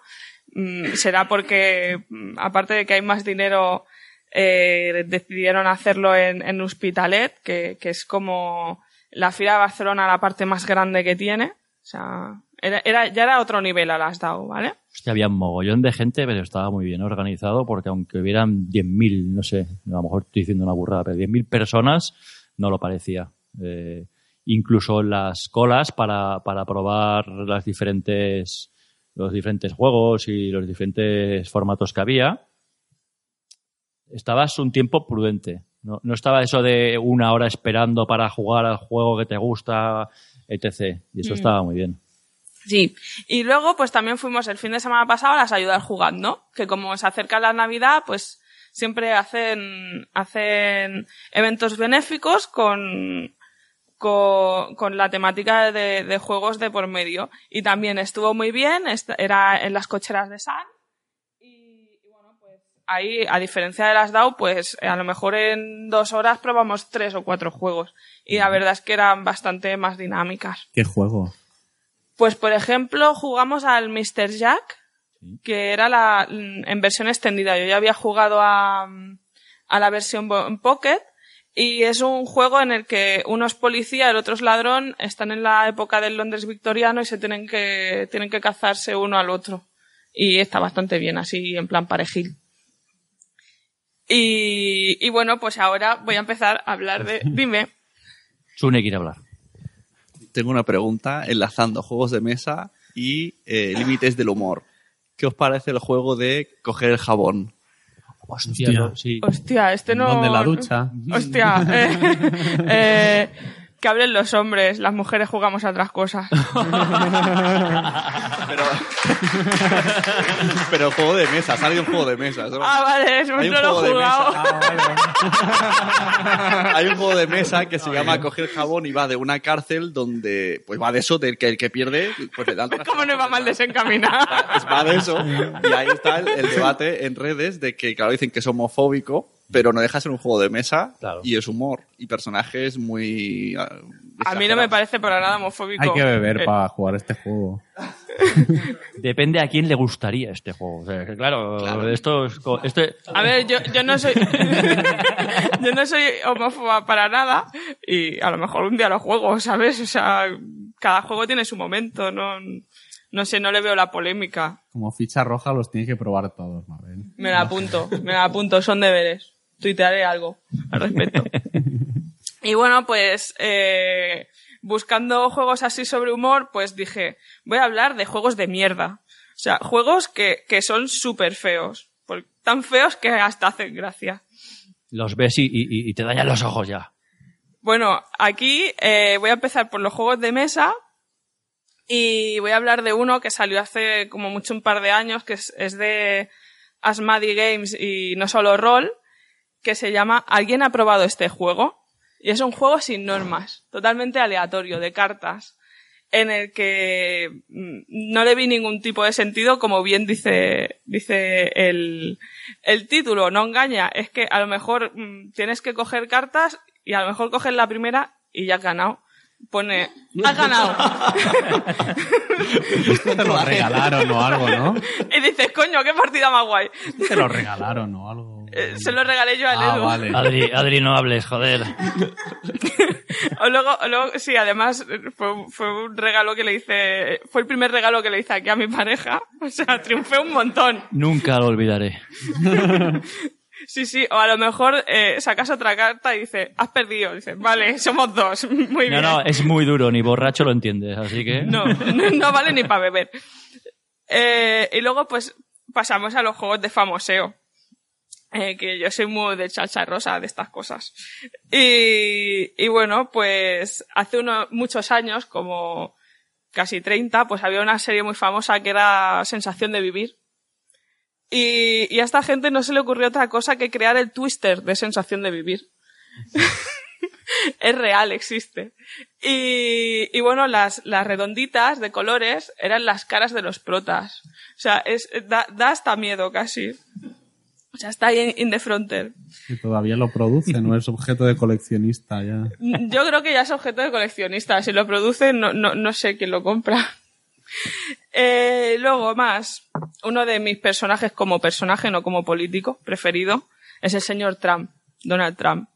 mm, será porque, mm, aparte de que hay más dinero, eh, decidieron hacerlo en, en Hospitalet, que, que es como la Fira de Barcelona la parte más grande que tiene. O sea, Era, era, ya era otro nivel a las DAO, ¿vale? Hostia, había un mogollón de gente, pero estaba muy bien organizado porque aunque hubieran 10.000, no sé, a lo mejor estoy diciendo una burrada, pero 10.000 personas no lo parecía. Eh, incluso las colas para, para probar las diferentes, los diferentes juegos y los diferentes formatos que había, estabas un tiempo prudente. No, no estaba eso de una hora esperando para jugar al juego que te gusta, etc. Y eso Mm. estaba muy bien. Sí. Y luego, pues también fuimos el fin de semana pasado a las ayudas jugando, que como se acerca la Navidad, pues siempre hacen, hacen eventos benéficos con, con, con la temática de, de juegos de por medio. Y también estuvo muy bien, era en las cocheras de San. Y, y bueno, pues ahí, a diferencia de las DAO, pues a lo mejor en dos horas probamos tres o cuatro juegos. Y la verdad es que eran bastante más dinámicas. ¿Qué juego? Pues, por ejemplo, jugamos al Mr. Jack, que era la, en versión extendida. Yo ya había jugado a, a la versión Pocket y es un juego en el que uno es policía, el otro es ladrón, están en la época del Londres victoriano y se tienen que, tienen que cazarse uno al otro. Y está bastante bien, así en plan parejil. Y, y bueno, pues ahora voy a empezar a hablar de... <laughs> Dime. Sune quiere hablar. Tengo una pregunta enlazando juegos de mesa y eh, límites del humor. ¿Qué os parece el juego de coger el jabón? Hostia, Hostia. no, sí. Hostia, este no... ¿Dónde la ducha? Hostia, eh, <laughs> eh, que hablen los hombres, las mujeres jugamos a otras cosas. <laughs> Pero, pero juego de mesa, sale un juego de mesa. ¿no? Ah, vale, un no lo he juego de jugado. <laughs> Hay un juego de mesa que se llama Coger jabón y va de una cárcel donde pues va de eso, del que el que pierde pues le dan ¿Cómo no va mal desencaminado? Pues va de eso. Y ahí está el, el debate en redes de que, claro, dicen que es homofóbico, pero no deja de ser un juego de mesa Claro. y es humor y personajes muy. ah, A mí no me parece para nada homofóbico. Hay que beber Eh, para jugar este juego. <laughs> Depende a quién le gustaría este juego. O sea, que claro, esto es co- este A ver, yo, yo no soy <laughs> yo no soy homófoba para nada y a lo mejor un día lo juego, ¿sabes? O sea, cada juego tiene su momento, no no sé, no le veo la polémica. Como ficha roja los tienes que probar todos, Mabel. Me la apunto, me la apunto, son deberes. Tuitearé algo al respecto. <laughs> Y bueno, pues eh, buscando juegos así sobre humor, pues dije, voy a hablar de juegos de mierda. O sea, juegos que, que son súper feos. Tan feos que hasta hacen gracia. los ves y, y- y te dañan los ojos ya. Bueno, aquí eh, voy a empezar por los juegos de mesa y voy a hablar de uno que salió hace como mucho un par de años, que es, es de Asmadi Games y no solo rol, que se llama ¿Alguien ha probado este juego? Y es un juego sin normas, totalmente aleatorio, de cartas, en el que mm, no le vi ningún tipo de sentido, como bien dice, dice el, el título, no engaña, es que a lo mejor mm, tienes que coger cartas y a lo mejor coges la primera y ya has ganado. Pone, has ganado. <laughs> Te lo regalaron o algo, ¿no? <laughs> y dices, coño, qué partida más guay. Te lo regalaron o algo. Eh, se lo regalé yo a Ah, Edu. vale. Adri, Adri, no hables, joder. <laughs> O luego, o luego, sí, además fue, fue un regalo que le hice, fue el primer regalo que le hice aquí a mi pareja. O sea, triunfé un montón. Nunca lo olvidaré. <laughs> Sí, sí, o a lo mejor eh, sacas otra carta y dice, has perdido. Dice, vale, somos dos. <laughs> Muy No, bien. no, es muy duro, ni borracho lo entiendes, así que... No, no, no vale ni para beber. Eh, y luego, pues, pasamos a los juegos de famoseo. <laughs> Que yo soy muy de chacha rosa de estas cosas. Y, y bueno, pues, hace unos, muchos años, como casi 30, pues había una serie muy famosa que era Sensación de Vivir. Y, y a esta gente no se le ocurrió otra cosa que crear el twister de Sensación de Vivir. <laughs> es real, existe. Y, y bueno, las, las redonditas de colores eran las caras de los protas. O sea, es, da, da hasta miedo casi. O sea, está ahí en, in the fronter. Y todavía lo produce, no es objeto de coleccionista ya. Yo creo que ya es objeto de coleccionista. Si lo produce, no, no, no sé quién lo compra. Eh, luego, más, uno de mis personajes como personaje, no como político, preferido, es el señor Trump, Donald Trump.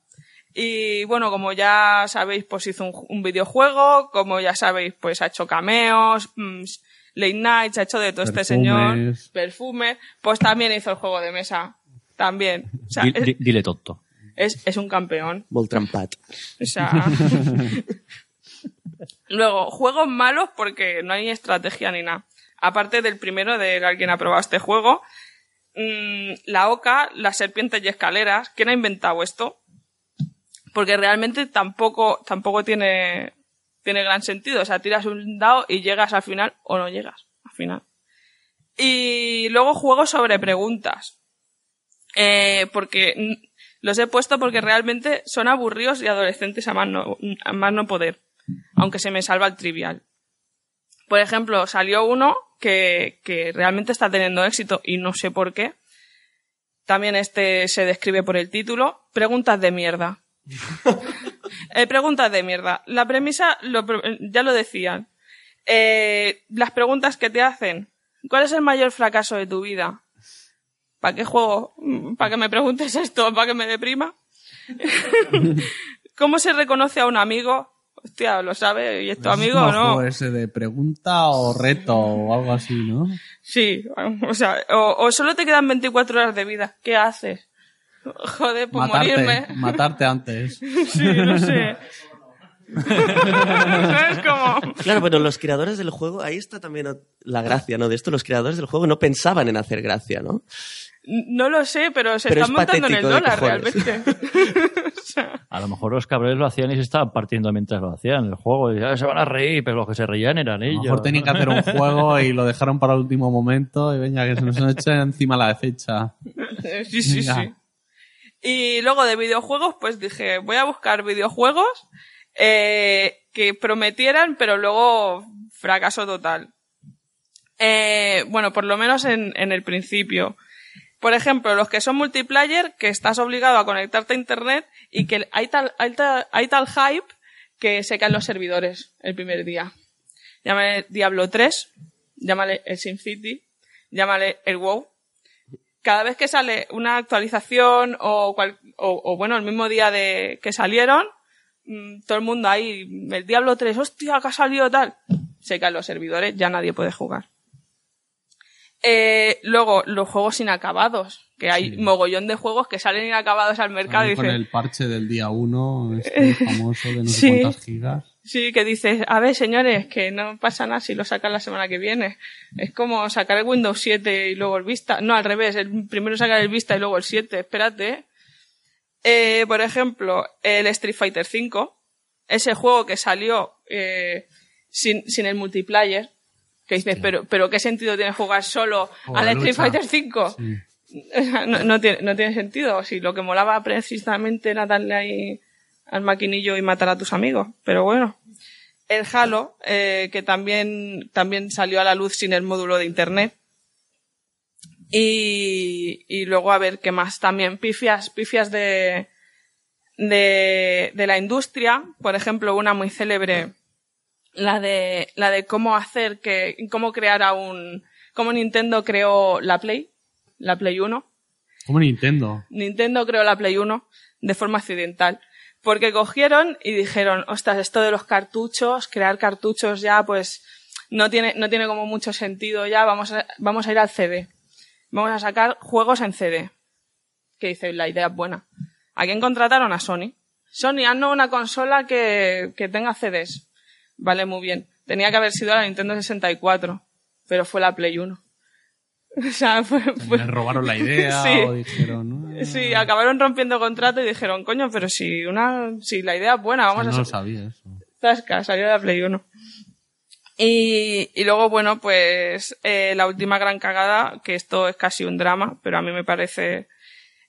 Y bueno, como ya sabéis, pues hizo un, un videojuego, como ya sabéis, pues ha hecho cameos, mm, late nights, ha hecho de todo este señor, perfume, pues también hizo el juego de mesa, también. O sea, Di- es, dile tonto. es, es un campeón. Molt trampat. O sea. <laughs> Luego, juegos malos porque no hay estrategia ni nada. Aparte del primero de que alguien ha probado este juego, mm, la oca, las serpientes y escaleras. ¿Quién ha inventado esto? Porque realmente tampoco, tampoco tiene, tiene gran sentido. O sea, tiras un dado y llegas al final o no llegas al final. Y luego juegos sobre preguntas. Eh, porque los he puesto porque realmente son aburridos y adolescentes a más no, a más no poder. Aunque se me salva el trivial. Por ejemplo, salió uno que, que realmente está teniendo éxito y no sé por qué. También este se describe por el título. Preguntas de mierda. <laughs> Eh, preguntas de mierda. La premisa lo ya lo decían. Eh, las preguntas que te hacen. ¿Cuál es el mayor fracaso de tu vida? ¿Para qué juego? ¿Para que me preguntes esto? ¿Para que me deprima? <laughs> ¿Cómo se reconoce a un amigo? Hostia, ¿lo sabe? ¿Y es tu Es amigo o no? juego ese de pregunta o reto o algo así, ¿no? Sí, o sea, o, o solo te quedan 24 horas de vida. ¿Qué haces? Joder, pues morirme. Matarte, matarte antes. <laughs> Sí, no sé. ¿Sabes cómo? Claro, pero los creadores del juego, ahí está también la gracia, ¿no? De esto, los creadores del juego no pensaban en hacer gracia, ¿no? No lo sé, pero se Pero están es montando en el dólar cojones. realmente. O <laughs> sea, <laughs> A lo mejor los cabrones lo hacían y se estaban partiendo mientras lo hacían. El juego, y, "Ah, se van a reír, pero los que se reían eran A ellos. lo mejor tenían que hacer un juego y lo dejaron para el último momento y venga, que se nos eche encima la fecha. <laughs> sí, sí, Venga. sí. Y luego de videojuegos, pues dije, voy a buscar videojuegos eh, que prometieran, pero luego fracaso total. Eh, bueno, por lo menos en, en el principio. Por ejemplo, los que son multiplayer, que estás obligado a conectarte a internet y que hay tal, hay tal, hay tal hype que se caen los servidores el primer día. Llámale Diablo 3, llámale el SimCity, llámale el WoW. Cada vez que sale una actualización o, cual- o, o, bueno, el mismo día de que salieron, mm, todo el mundo ahí, el Diablo 3, hostia, que ha salido tal. Se caen los servidores, ya nadie puede jugar. Eh, luego, los juegos inacabados, que hay mogollón de juegos que salen inacabados al mercado y con el parche del día 1, este <laughs> famoso de no sé Sí. cuántas gigas. Sí, que dices, a ver, señores, que no pasa nada si lo sacan la semana que viene. Es como sacar el Windows 7 y luego el Vista. No, al revés, el primero sacar el Vista y luego el 7. Espérate. ¿eh? Eh, por ejemplo, el Street Fighter V, ese juego que salió eh, sin, sin el multiplayer, que dices, pero, pero ¿qué sentido tiene jugar solo al la Street. Fighter V? Sí. <laughs> no, no tiene, no tiene sentido. Si lo que molaba precisamente era darle ahí al maquinillo y matar a tus amigos. Pero bueno. El Halo, eh, que también, también salió a la luz sin el módulo de internet. Y, y luego a ver qué más también. Pifias, pifias de, de, de la industria. Por ejemplo, una muy célebre, la de, la de cómo hacer que, cómo crear a un, cómo Nintendo creó la Play, la Play 1. Como Nintendo. Nintendo creó la Play 1 de forma accidental. Porque cogieron y dijeron, ostras, esto de los cartuchos, crear cartuchos ya, pues, no tiene, no tiene como mucho sentido ya, vamos a, vamos a ir al CD. Vamos a sacar juegos en CD. Que dice, la idea es buena. ¿A quién contrataron? A Sony. Sony, haznos una consola que, que tenga CDs. Vale, muy bien. Tenía que haber sido la Nintendo 64, pero fue la Play 1. <laughs> O sea, fue, fue- Les robaron la idea <laughs> Sí. o dijeron, "No, Sí, acabaron rompiendo contrato y dijeron, coño, pero si una, si la idea es buena, vamos no a lo hacer. sabía eso. Zasca, salió de la Play 1. Y, y luego, bueno, pues eh, la última gran cagada, que esto es casi un drama, pero a mí me parece,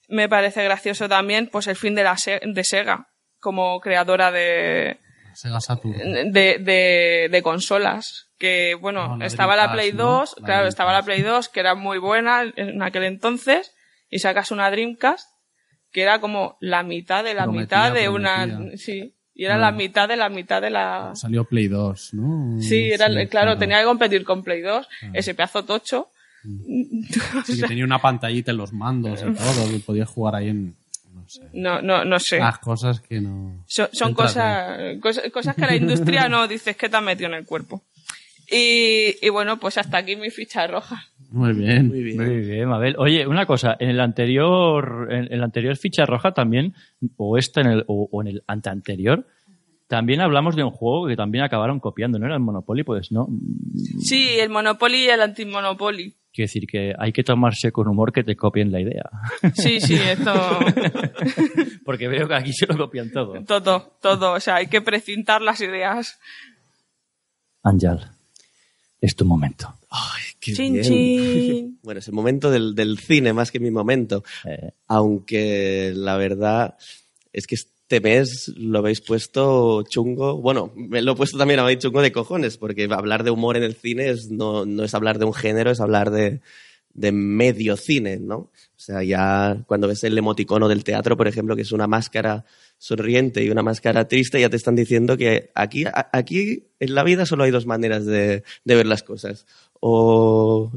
me parece gracioso también, pues el fin de la Se- de Sega, como creadora de, Sega Saturn. de, de, de consolas. Que, bueno, No, la estaba la Play ¿no? 2, La claro, estaba la. Play 2, que era muy buena en aquel entonces, y sacas una Dreamcast, que era como la mitad de la mitad de una, sí, y era Ah. la mitad de la mitad de la, Salió Play 2, ¿no? sí, era, claro, claro. tenía que competir con Play 2, ese pedazo tocho. <laughs> Sí, que tenía una pantallita en los mandos y <laughs> todo, que podías jugar ahí en... no No, no, no sé. Las cosas que no. Son, cosas, cosas, cosas que la industria no dices que te ha metido en el cuerpo. Y, y bueno, pues hasta aquí mi ficha roja. Muy bien. Muy bien. Muy bien, Mabel. Oye, una cosa, en el anterior, en el anterior ficha roja también, o esta en el, o, o en el anteanterior, también hablamos de un juego que también acabaron copiando, ¿no era el Monopoly? Pues no. Sí, el Monopoly y el Antimonopoly. Quiero decir que hay que tomarse con humor que te copien la idea. Sí, sí, esto. <laughs> Porque veo que aquí se lo copian todo. todo, todo. O sea, hay que precintar las ideas. Anjal, es tu momento. Ay, qué Chin, bien. chin. <laughs> Bueno, es el momento del, del cine más que mi momento. Eh, Aunque la verdad es que este mes lo habéis puesto chungo. Bueno, lo he puesto también habéis chungo de cojones, porque hablar de humor en el cine es, no, no es hablar de un género, es hablar de, de medio cine, ¿no? O sea, ya cuando ves el emoticono del teatro, por ejemplo, que es una máscara sonriente y una máscara triste, ya te están diciendo que aquí, a- aquí en la vida solo hay dos maneras de, de ver las cosas. O,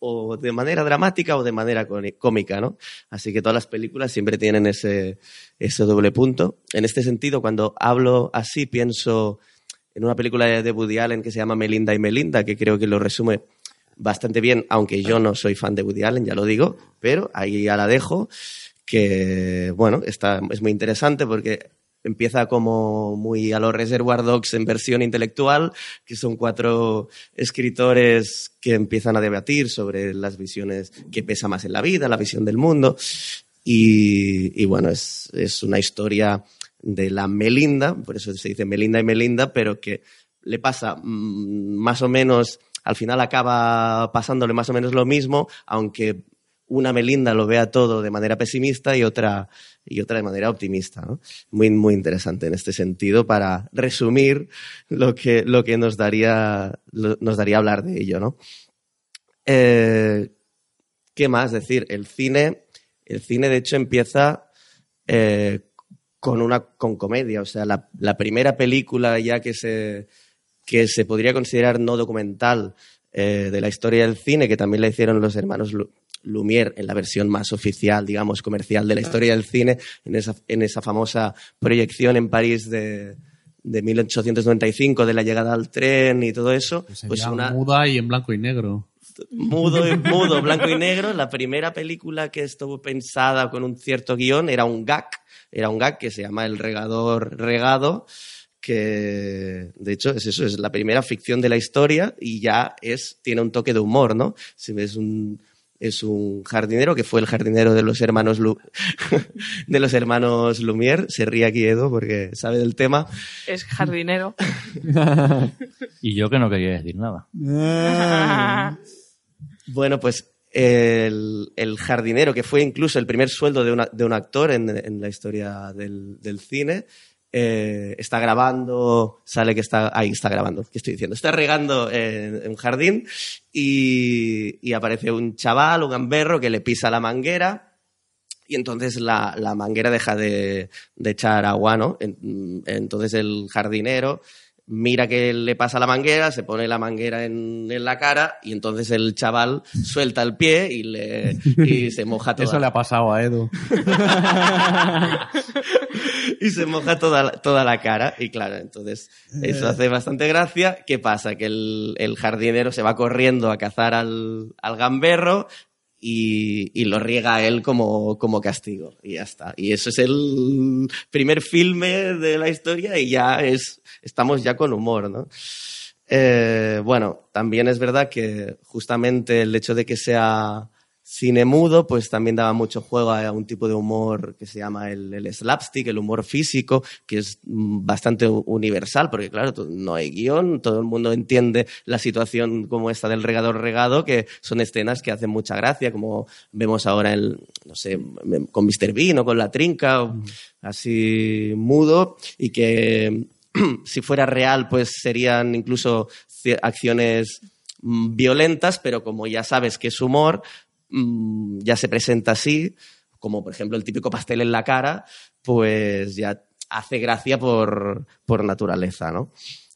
o de manera dramática o de manera cómica, ¿no? Así que todas las películas siempre tienen ese, ese doble punto. En este sentido, cuando hablo así, pienso en una película de Woody Allen que se llama Melinda y Melinda, que creo que lo resume bastante bien, aunque yo no soy fan de Woody Allen, ya lo digo, pero ahí ya la dejo, que, bueno, está, es muy interesante porque empieza como muy a los Reservoir Dogs en versión intelectual, que son cuatro escritores que empiezan a debatir sobre las visiones que pesa más en la vida, la visión del mundo. Y, bueno, es, es una historia de la Melinda, por eso se dice Melinda y Melinda, pero que le pasa mm, más o menos, al final acaba pasándole más o menos lo mismo, aunque una Melinda lo vea todo de manera pesimista y otra, y otra de manera optimista. Muy, muy interesante en este sentido para resumir lo que, lo que nos, daría, nos daría hablar de ello. ¿no? Eh, ¿Qué más decir? El cine, el cine de hecho empieza eh, con una con comedia. O sea, la, la primera película ya que se, que se podría considerar no documental eh, de la historia del cine, que también la hicieron los hermanos Lu- Lumière en la versión más oficial, digamos, comercial de la historia del cine, en esa, en esa famosa proyección en París de, de 1895, de la llegada al tren y todo eso. Pues Pues una, muda y en blanco y negro. mudo, y- <laughs> mudo, blanco y negro. La primera película que estuvo pensada con un cierto guion era un gag, era un gag que se llama El regador regado, que de hecho es eso, es la primera ficción de la historia y ya es, tiene un toque de humor, ¿no? Si ves un, es un jardinero que fue el jardinero de los hermanos Lu- <laughs> de los hermanos Lumière, se ríe aquí Edo porque sabe del tema. Es jardinero. <laughs> y yo que no quería decir nada. <laughs> Bueno, pues el, el jardinero, que fue incluso el primer sueldo de, una- de un actor en, en la historia del, del cine, eh, está grabando, sale que está, ahí está grabando, ¿qué estoy diciendo? Está regando en, un jardín y, y aparece un chaval, un gamberro, que le pisa la manguera y entonces la, la manguera deja de, de echar agua, ¿no? En- entonces el jardinero mira que le pasa la manguera, se pone la manguera en, en la cara y entonces el chaval suelta el pie y, le, y se moja toda, Eso le ha pasado a Edu. <laughs> y se moja toda, toda la cara. Y claro, entonces eso hace bastante gracia. ¿Qué pasa? Que el, el jardinero se va corriendo a cazar al, al gamberro y, y lo riega a él como, como castigo. Y ya está. Y eso es el primer filme de la historia y ya es, estamos ya con humor, ¿no? Eh, bueno, también es verdad que justamente el hecho de que sea cine mudo, pues también daba mucho juego a un tipo de humor que se llama el, el slapstick, el humor físico, que es mm, bastante universal, porque claro, no hay guion, todo el mundo entiende la situación como esta del regador regado, que son escenas que hacen mucha gracia, como vemos ahora en, no sé, con Mr. Bean o con La Trinca, o así mudo, y que <clears throat> si fuera real, pues serían incluso ci- acciones mm, violentas, pero como ya sabes que es humor, mm, ya se presenta así, como por ejemplo el típico pastel en la cara, pues ya hace gracia por, por naturaleza, ¿no?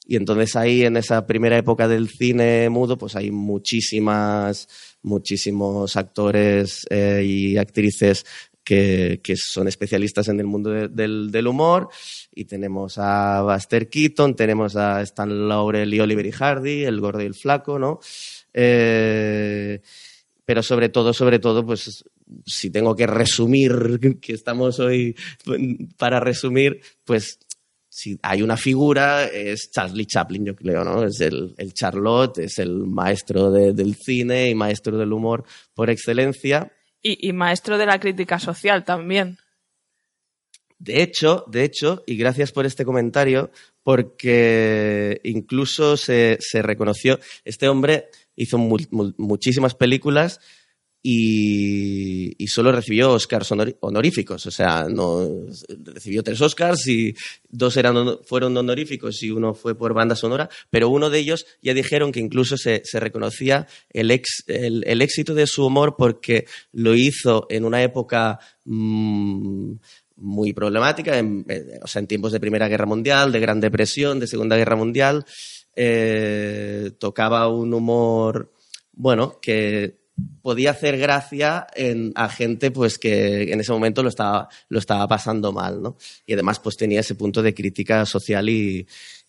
Y entonces ahí en esa primera época del cine mudo, pues hay muchísimas, muchísimos actores eh, y actrices que, que son especialistas en el mundo de- del, del humor. Y tenemos a Buster Keaton, tenemos a Stan Laurel y Oliver y Hardy, el gordo y el flaco, ¿no? Eh, pero sobre todo, sobre todo, pues si tengo que resumir, <laughs> que estamos hoy para resumir, pues si hay una figura, es Charlie Chaplin, yo creo, ¿no? Es el, el Charlotte, es el maestro de- del cine y maestro del humor por excelencia. Y, y maestro de la crítica social también. De hecho, de hecho, y gracias por este comentario, porque incluso se, se reconoció, este hombre hizo mu- mu- muchísimas películas y, solo recibió Oscars honor- honoríficos, o sea, no recibió tres Oscars y dos eran, fueron honoríficos y uno fue por banda sonora, pero uno de ellos ya dijeron que incluso se, reconocía el, éxito de su humor porque lo hizo en una época mm, muy problemática, o sea, en tiempos de Primera Guerra Mundial, de Gran Depresión, de Segunda Guerra Mundial, eh, tocaba un humor, bueno, que podía hacer gracia en, a gente pues que en ese momento lo estaba, lo estaba pasando mal, ¿no? Y además pues tenía ese punto de crítica social y,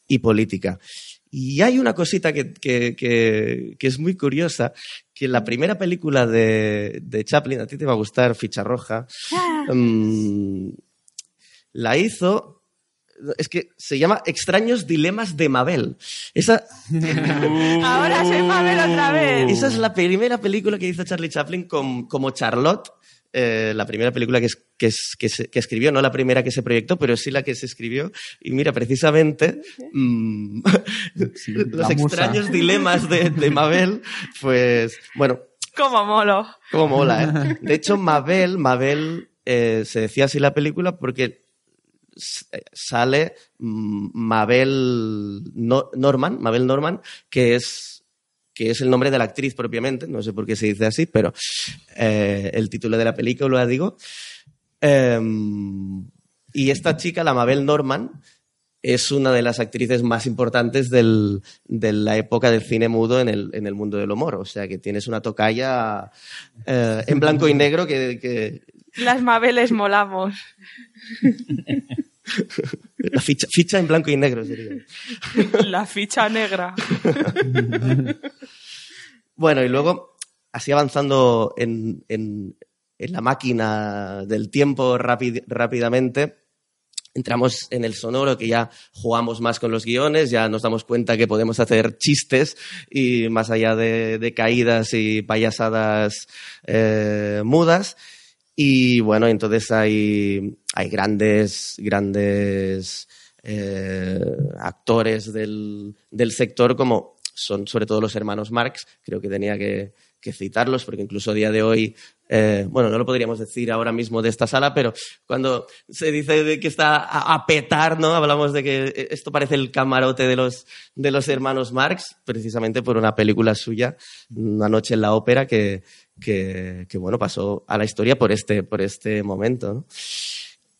y política. Y hay una cosita que, que, que- que es muy curiosa, que la primera película de, de Chaplin, a ti te va a gustar, Ficha Roja, mm, la hizo... Es que se llama Extraños Dilemas de Mabel. Esa, <laughs> Ahora soy Mabel otra vez. esa es la primera película que hizo Charlie Chaplin con- como Charlotte. eh, la primera película que, es- que, es- que se- que escribió, no la primera que se proyectó, pero sí la que se escribió. Y mira, precisamente, mm, <laughs> los extraños dilemas de, de Mabel, pues, bueno, Como molo. cómo mola, ¿eh? De hecho, Mabel, Mabel eh, se decía así la película porque sale mm, Mabel No- Norman, Mabel Norman, que es que es el nombre de la actriz propiamente, no sé por qué se dice así, pero eh, el título de la película, digo. Em, y esta chica, la Mabel Norman, es una de las actrices más importantes de la época del cine mudo en el, en el mundo del humor. O sea que tienes una tocaya eh, en blanco y negro que- Las Mabeles molamos. la ficha, ficha en blanco y negro sería. La ficha negra. Bueno, y luego, así avanzando en, en- en la máquina del tiempo rápid- rápidamente, entramos en el sonoro, que ya jugamos más con los guiones, ya nos damos cuenta que podemos hacer chistes y más allá de, de caídas y payasadas eh, mudas. Y bueno, entonces hay, hay grandes, grandes eh, actores del, del sector como son sobre todo los hermanos Marx, creo que tenía que, que citarlos porque incluso a día de hoy, eh, bueno, no lo podríamos decir ahora mismo de esta sala, pero cuando se dice de que está a, petar, ¿no? Hablamos de que esto parece el camarote de los, de los hermanos Marx, precisamente por una película suya, Una noche en la ópera, que, que, bueno, pasó a la historia por este, por este momento.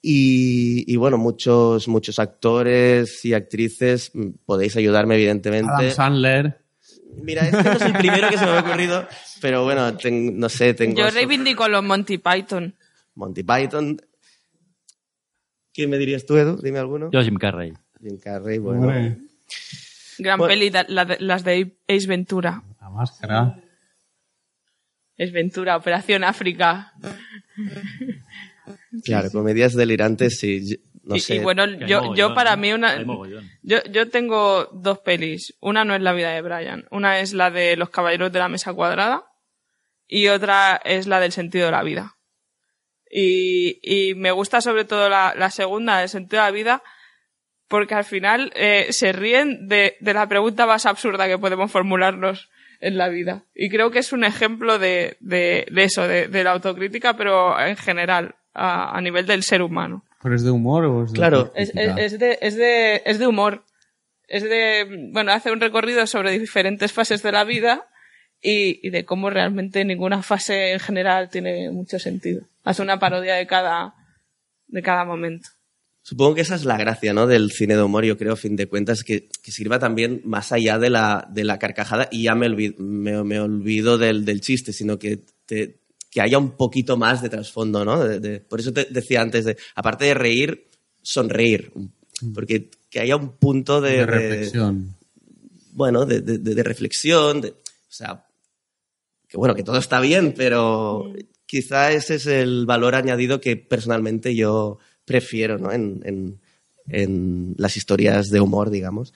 Y, bueno, muchos, muchos actores y actrices, mm, podéis ayudarme evidentemente. Sandler. Mira, este no es el primero que se me ha ocurrido, pero bueno, ten- no sé, tengo... Yo reivindico los Monty Python. Monty Python. ¿Quién me dirías tú, Edu? Dime alguno. Yo, Jim Carrey. Jim Carrey, bueno. Hombre, Gran Bueno. peli, da- la de- las de Ace Ventura. la máscara. Ace Ventura, Operación África. Claro, comedias delirantes, sí. No y, sé. y bueno, yo, mogollón, yo para ¿no? mí una... Yo, yo tengo dos pelis. Una no es La vida de Brian. Una es la de Los caballeros de la mesa cuadrada y otra es la del sentido de la vida. Y, y me gusta sobre todo la, la segunda, del sentido de la vida, porque al final eh, se ríen de, de la pregunta más absurda que podemos formularnos en la vida. Y creo que es un ejemplo de, de, de eso, de, de la autocrítica, pero en general, a, a nivel del ser humano. ¿Pero es de humor o es de Claro. Es, es- es de, es, de, es de humor. Es de, bueno, hace un recorrido sobre diferentes fases de la vida y, y de cómo realmente ninguna fase en general tiene mucho sentido. Hace una parodia de cada, de cada momento. Supongo que esa es la gracia, ¿no? Del cine de humor, yo creo, a fin de cuentas, que, que sirva también más allá de la, de la carcajada y ya me olvido, me, me olvido del, del chiste, sino que te, que haya un poquito más de trasfondo, ¿no? De- de- por eso te decía antes, de, aparte de reír, sonreír. Porque que haya un punto de, De de- reflexión. bueno, de, de- de- de reflexión, de- o sea, que bueno, que todo está bien, pero quizá ese es el valor añadido que personalmente yo prefiero, ¿no? En, en- en las historias de humor, digamos.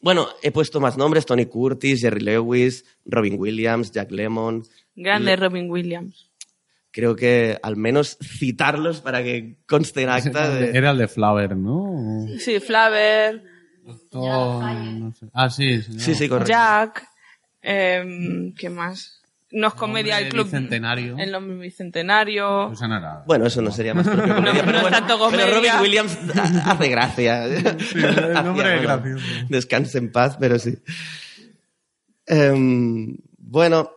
Bueno, he puesto más nombres, Tony Curtis, Jerry Lewis, Robin Williams, Jack Lemmon. Grande Robin Williams. Creo que al menos citarlos para que conste en acta <laughs> de... Era el de Flower, ¿no? Sí, Flaver, Todo- no sé. Ah, sí. señor. Sí, sí, correcto. Jack, em, ¿qué más? No es comedia el club. bicentenario. El nombre bicentenario. Pues no. Bueno, eso no sería más propio <laughs> comedia, No, pero no es bueno, tanto pero. Robin Williams hace gracia. <laughs> el Hacía, nombre es bueno, gracioso. Descanse en paz, pero sí. Em, bueno,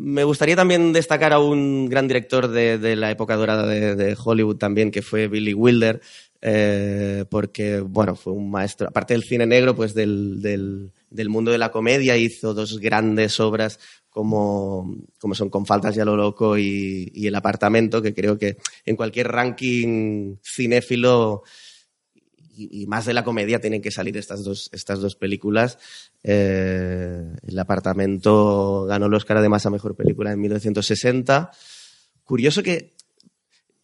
me gustaría también destacar a un gran director de, la época dorada de, Hollywood también, que fue Billy Wilder, eh, porque, bueno, fue un maestro, aparte del cine negro, pues del, del- del mundo de la comedia, hizo dos grandes obras como, como son Con faltas y a lo loco y, y El apartamento, que creo que en cualquier ranking cinéfilo y, más de la comedia tienen que salir estas dos, estas dos películas. Eh, el apartamento ganó el Oscar además a Mejor Película en 1960. Curioso que,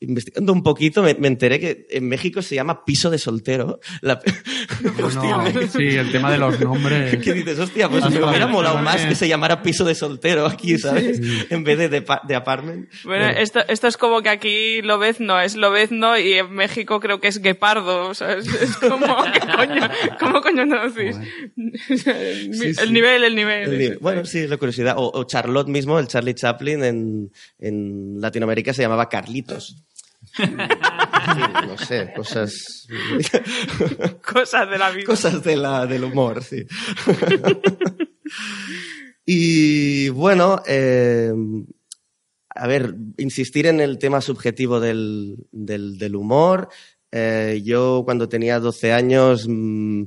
investigando un poquito, me, me enteré que en México se llama Piso de Soltero. La- <laughs> Hostia, No, me- sí, el tema de los nombres. <laughs> ¿Qué dices? Hostia, pues me hubiera molado más Que- se llamara Piso de Soltero aquí, ¿sabes? En vez de de, de apartment. Bueno, Bueno. esto, esto es como que aquí Lobezno es Lobezno y en México creo que es Guepardo. O sea, es, es como, <laughs> ¿qué coño? ¿Cómo coño no decís? el, Sí, sí. el nivel, el nivel. El nivel. Bueno, sí, es la curiosidad. O, o Charlotte mismo, el Charlie Chaplin, en, en Latinoamérica se llamaba Carlitos. No sé, cosas. <laughs> Cosas de la vida. cosas de la, del humor, sí. y bueno, eh, a ver, insistir en el tema subjetivo del, del, del humor. Eh, yo cuando tenía 12 años mm,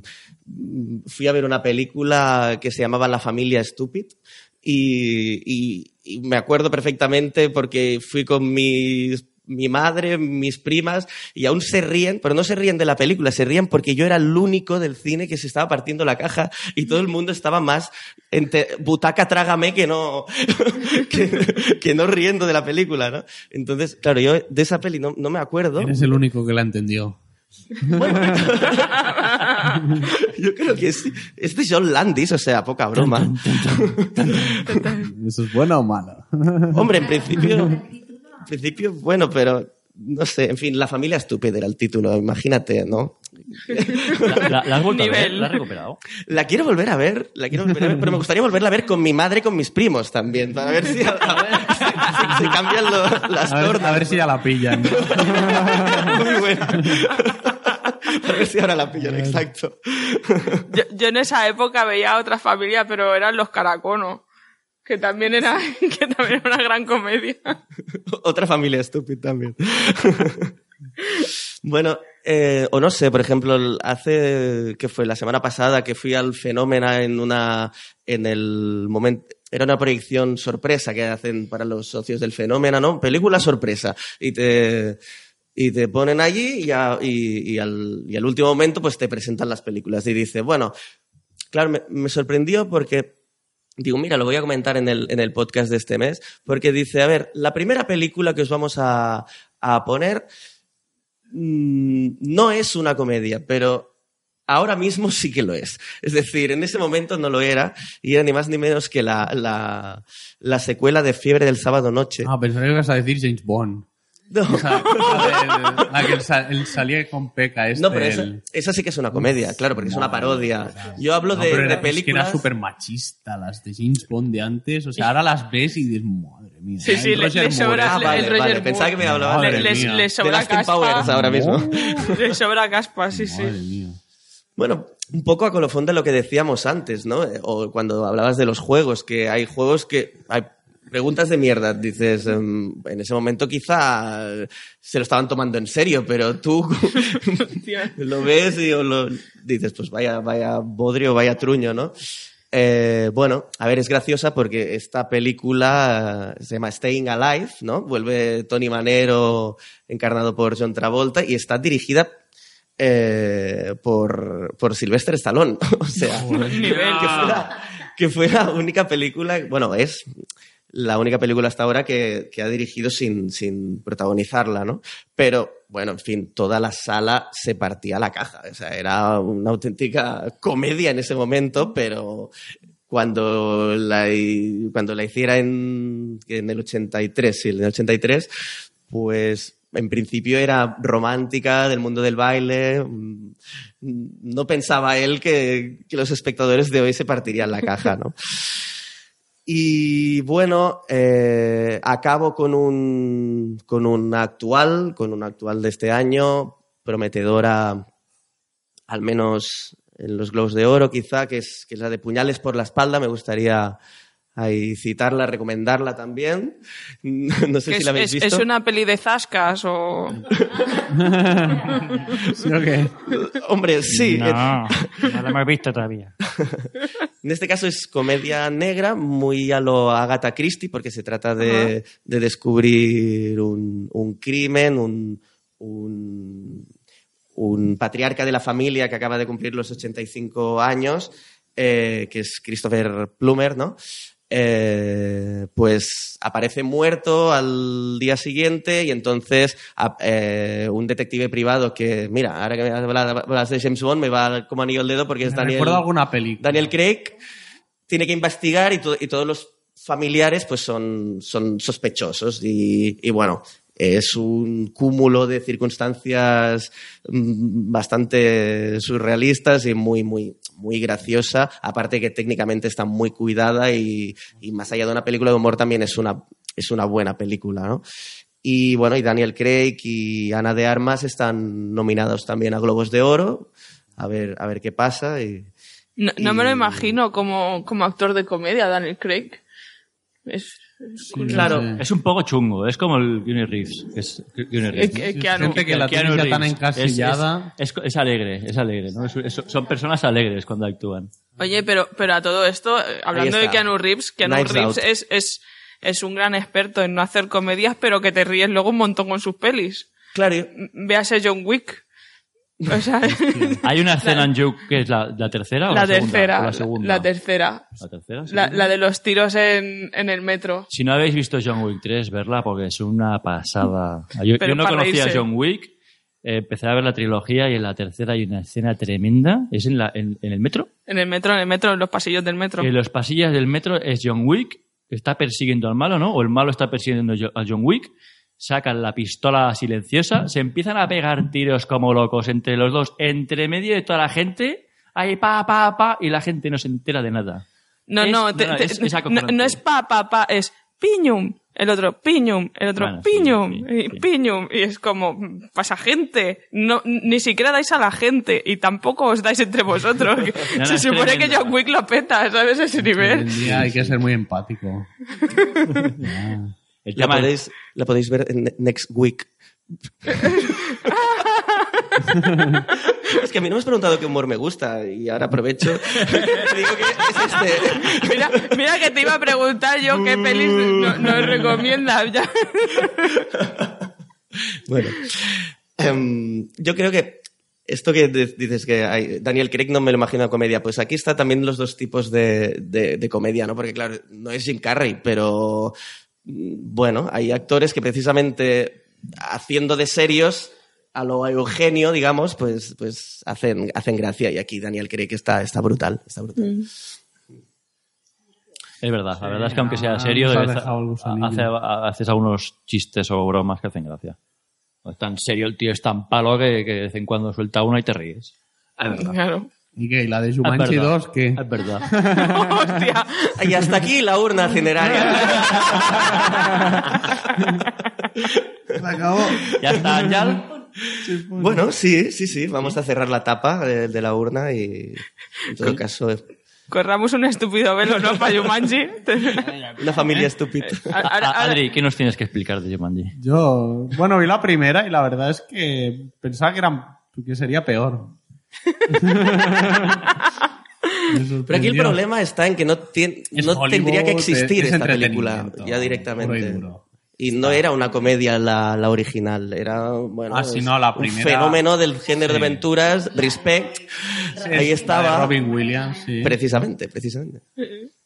fui a ver una película que se llamaba La familia Stupid y, y- y me acuerdo perfectamente porque fui con mis mi madre, mis primas, y aún se ríen, pero no se ríen de la película, se ríen porque yo era el único del cine que se estaba partiendo la caja y todo el mundo estaba más entre butaca trágame que no, <laughs> que, que no riendo de la película, ¿no? Entonces, claro, yo de esa peli no, no me acuerdo. Eres el único que la entendió. <laughs> Yo creo que es, es de John Landis, o sea, poca broma. ¿Eso es bueno o malo? Hombre, en principio, en principio, bueno, pero no sé, en fin, La familia estúpida era el título, imagínate, ¿no? ¿La, la- la has vuelto a ver? ¿La has recuperado? La quiero volver a ver, la quiero volver a ver, pero me gustaría volverla a ver con mi madre y con mis primos también, para ver si, a- a ver si- si cambian lo- las A ver, tornas. a ver si ya la pillan. <laughs> Muy buena. A ver si ahora la pillan, exacto. Yo, yo en esa época veía otra familia, pero eran los caraconos. Que también era, <laughs> que también era una gran comedia. <laughs> Otra familia estúpida también. <laughs> bueno, eh, o no sé, por ejemplo, hace que fue la semana pasada que fui al Fenómena en una en el momento era una proyección sorpresa que hacen para los socios del Fenómena, ¿no? Película sorpresa y te y te ponen allí y, a- y- y al, y al último momento pues te presentan las películas y dice, bueno, claro, me, me sorprendió porque Digo, mira, lo voy a comentar en el, en el podcast de este mes, porque dice, a ver, la primera película que os vamos a, a poner mm, no es una comedia, pero ahora mismo sí que lo es. Es decir, en ese momento no lo era, y era ni más ni menos que la, la, la secuela de Fiebre del Sábado Noche. Ah, pensaba que ibas a decir James Bond. No, O sea, la, de- la que él, sa- él salía con Peca. Este, no, pero esa, el- esa sí que es una comedia, claro, porque es una parodia. Yo hablo No, de, de era, es que era películas... súper machista, las de James Bond de antes. O sea, ahora las ves y dices, madre mía. Sí, el sí, le- Roger le sobra- Ah, el vale, Roger vale, Moore. pensaba que me hablaba de, Le, mía. le de sobra Austin Powers ahora mismo. <laughs> Le sobra caspa, sí, sí. Madre mía. Bueno, un poco a colofón de lo que decíamos antes, ¿no? O cuando hablabas de los juegos, que hay juegos que... Hay preguntas de mierda, dices, em, en ese momento quizá se lo estaban tomando en serio, pero tú <laughs> lo ves y lo, dices, pues vaya, vaya bodrio, vaya truño, ¿no? Eh, bueno, a ver, es graciosa porque esta película se llama Staying Alive, ¿no? Vuelve Tony Manero encarnado por John Travolta y está dirigida eh, por, por Sylvester Stallone. <laughs> o sea, Nivel. que fue, la, que fue la única película, bueno, es la única película hasta ahora que, ha dirigido sin, sin protagonizarla, ¿no? Pero, bueno, en fin, toda la sala se partía la caja. O sea, era una auténtica comedia en ese momento, pero cuando la, cuando la hiciera en, en el 83, sí, en el 83, pues en principio era romántica del mundo del baile. mm, No pensaba él que, que los espectadores de hoy se partirían la caja, ¿no? Y bueno, eh, acabo con un, con un actual, con un actual de este año, prometedora, al menos en los Globos de Oro, quizá, que es, que es la de Puñales por la espalda. Me gustaría ahí citarla, recomendarla también. <laughs> No sé Que si es, la habéis es- visto. es una peli de zascas o... <laughs> ¿Sí o qué? Hombre, sí. No, no la hemos visto todavía. <laughs> En este caso es comedia negra, muy a lo Agatha Christie, porque se trata de, de descubrir un, un crimen, un, un, un patriarca de la familia que acaba de cumplir los 85 años, eh, que es Christopher Plummer, ¿no? Eh, pues aparece muerto al día siguiente y entonces a- eh, un detective privado que, mira, ahora que me hablas de James Bond me va como anillo el dedo porque es Me Daniel, alguna película. Daniel Craig tiene que investigar y, to- y todos los familiares pues son, son sospechosos y, y bueno, es un cúmulo de circunstancias mm, bastante surrealistas y muy, muy, muy graciosa, aparte que técnicamente está muy cuidada y, y más allá de una película de humor también es una, es una buena película, ¿no? Y bueno, y Daniel Craig y Ana de Armas están nominados también a Globos de Oro. A ver, a ver qué pasa. Y, No, no me lo imagino como, como actor de comedia, Daniel Craig. Es, Claro. Es un poco chungo, es como el Keanu Reeves. Es, Keanu Reeves, es ¿no? que- gente la tiene ya tan encasillada. Es, es- es- es alegre, es alegre, ¿no? Es- es- son personas alegres cuando actúan. Oye, pero, pero a todo esto, eh, hablando de. Keanu Reeves, Keanu Reeves Out. es, es, es un gran experto en no hacer comedias, pero que te ríes luego un montón con sus pelis. claro, M- Véase John Wick. <laughs> O sea, Hay una <laughs> escena en Joke que es la, la tercera o la, segunda? tercera. ¿O la segunda. La tercera. ¿La tercera? La, de los tiros en, en el metro. Si no habéis visto John Wick 3, verla porque es una pasada. Yo, no conocía a. John Wick, eh, empecé a ver la trilogía y en la tercera hay una escena tremenda. ¿Es en, la, en, en el metro? En el metro, en el metro, en los pasillos del metro. En los pasillos del metro es John Wick, que está persiguiendo al malo, ¿no? O el malo está persiguiendo a John Wick. Sacan la pistola silenciosa, se empiezan a pegar tiros como locos entre los dos, entre medio de toda la gente. Ahí pa, pa, pa, y la gente no se entera de nada. No, Es- no, te- no, te- es- es no, es pa, pa, pa, es piñum. El otro, piñum. El otro, Bueno, sí, piñum. sí, y sí. piñum. Y es como, pasa gente. No, ni siquiera dais a la gente. Y tampoco os dais entre vosotros. <laughs> no, Se supone que. John Wick lo peta, ¿sabes? Ese nivel. día hay que ser muy empático. <laughs> El la podéis, la podéis ver en Ne- Next Week. <laughs> es que a mí no me has preguntado qué humor me gusta y ahora aprovecho. <laughs> Te digo que es este. Mira, mira que te iba a preguntar yo qué pelis no- nos recomiendas. Ya. <laughs> Bueno, em, yo creo que esto que dices que hay, Daniel Craig no me lo imagino comedia, pues aquí está también los dos tipos de, de- de comedia, ¿no? Porque claro, no es Jim Carrey, pero mm, bueno, hay actores que precisamente haciendo de serios a lo Eugenio, digamos, pues, pues hacen, hacen gracia y aquí Daniel Craig está, está brutal, está brutal. Es verdad, la verdad es que aunque sea serio, ha hace, haces algunos chistes o bromas que hacen gracia. No es tan serio el tío, es tan palo que, que de vez en cuando suelta una y te ríes. Es verdad. Claro. ¿Y qué? ¿Y la de Jumanji verdad. 2 qué? Es verdad. <laughs> Hostia. Y hasta aquí la urna cineraria. Se acabó. ¿Ya está, Ángel? bueno, sí, sí, sí, vamos a cerrar la tapa de, de la urna y en todo caso Corramos un estúpido velo, ¿no? Para Yumanji. una familia estúpida. Ahora- Adri, ¿qué nos tienes que explicar de Jumanji? Yo, bueno, vi la primera y la verdad es que pensaba que, era, que sería peor. Pero aquí el problema está en que no, tien- Es no tendría que existir es esta película ya directamente. puro y duro. Y no era una comedia la, la original, era bueno, Ah, sí, es no, la un primera- fenómeno del género de Sí. aventuras, Respect. Ahí La de estaba. Robin Williams, sí. Precisamente, precisamente.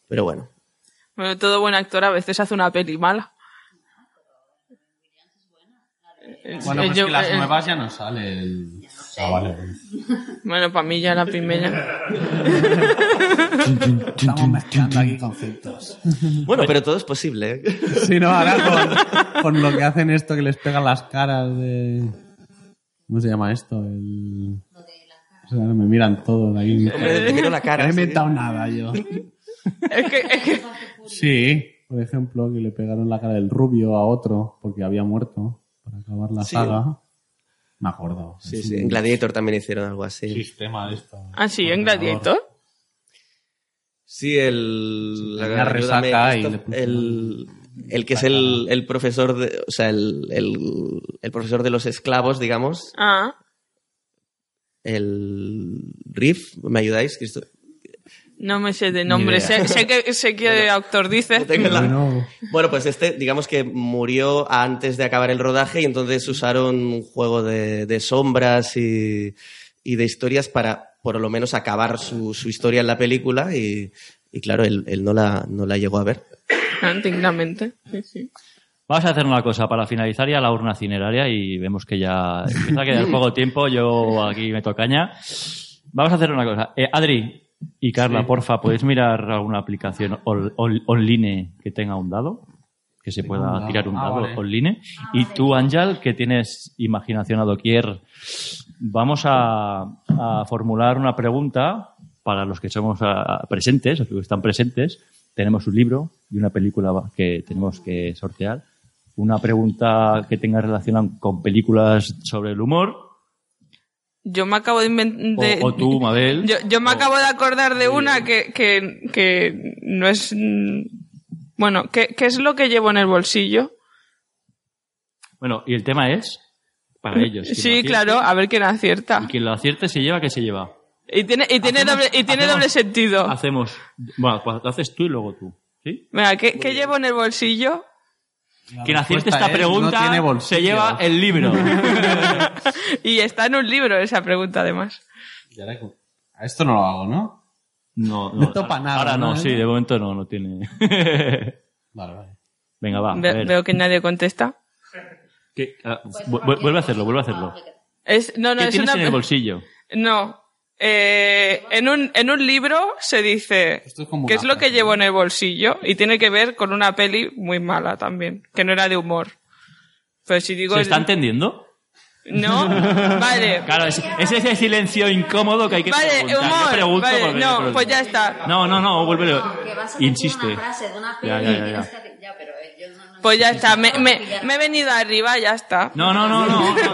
Pero bueno. Bueno, todo buen actor a veces hace una peli mala. Bueno, Eh, pues yo- que las eh, nuevas ya no sale el... Ah, vale. Bueno, para mí ya la <laughs> primera. Estamos mezclando aquí conceptos. Bueno, pero todo es posible. ¿eh? <laughs> Sí, no, ahora con, <laughs> con lo que hacen esto que les pegan las caras de... ¿Cómo se llama esto? El... O sea, me miran todos ahí. Hombre, te miro la No cara. he sí. inventado nada yo. Es que, es que Sí, por ejemplo, que le pegaron la cara del rubio a otro porque había muerto para acabar la Sí. saga. Me acuerdo. Sí, sí. En Gladiator también hicieron algo así. sistema de esto. Ah, sí, en Gladiator. Sí, el. la- resaca y esto- le puso- el, el que es el, el profesor de. O sea, el, el, el profesor de los esclavos, digamos. Ah, El. Riff, ¿me ayudáis? Cristo? No me sé de nombre. Sé, sé que sé qué autor dice. No tengo <laughs> la- Bueno, Bueno, pues este, digamos que murió antes de acabar el rodaje y entonces usaron un juego de, de sombras y, y de historias para, por lo menos, acabar su, su historia en la película y, y claro, él, él no, la, no la llegó a ver. Ah, Dignamente. Sí, sí. Vamos a hacer una cosa para finalizar ya la urna cineraria y vemos que ya empieza a quedar poco tiempo. Yo aquí meto caña. Vamos a hacer una cosa. Eh, Adri y Carla, porfa, ¿podéis mirar alguna aplicación on- on- online que tenga un dado? Que se pueda tirar un Ah, dado vale. online. Y tú, Ángel, que tienes imaginación a doquier, vamos a, a formular una pregunta para los que somos ah, presentes, los que están presentes. Tenemos un libro y una película que tenemos que sortear. Una pregunta que tenga relación con películas sobre el humor. Yo me acabo de inventar. o tú, Mabel. <laughs> Yo, yo me o- acabo de acordar de una que, que, que no es. mm, Bueno, ¿qué, ¿qué es lo que llevo en el bolsillo? Bueno, y el tema es para ellos. Quien lo Sí, claro, a ver quién acierta. Y quien lo acierte se lleva, ¿qué se lleva? Y tiene, y tiene, Hacemos- doble, y tiene hacemos- doble sentido. Hacemos. Bueno, pues lo haces tú y luego tú. ¿Sí? Venga, ¿qué, qué llevo en el bolsillo? Quien acierte esta es, pregunta no se lleva el libro. <laughs> Y está en un libro esa pregunta, además. A esto no lo hago, ¿no? No, No topa nada, Ahora no, ¿no? sí, de momento no, no tiene. <laughs> Vale, vale. Venga, va. a Ve- ver. veo que nadie contesta. ¿Qué? Ah, vu- vu- vuelve a hacerlo, vuelve a hacerlo. Es, no, no, ¿Qué es tienes una. en el bolsillo? No. Eh, en, un, en un libro se dice es una es lo que llevo en el bolsillo y tiene que ver con una peli muy mala también, que no era de humor. Pero si digo... ¿Se está entendiendo? No, <laughs> vale. Claro, es, es ese silencio incómodo que hay que Vale, preguntar. Yo humor. pregunto Vale, no, pues ya está. No, no, no, que a decir Insiste. una frase de una peli Ya, ya, ya, ya. que- ya, pero eh, yo no, no Pues ya está. Me, me, he venido arriba, ya está. No, no, no, no, no,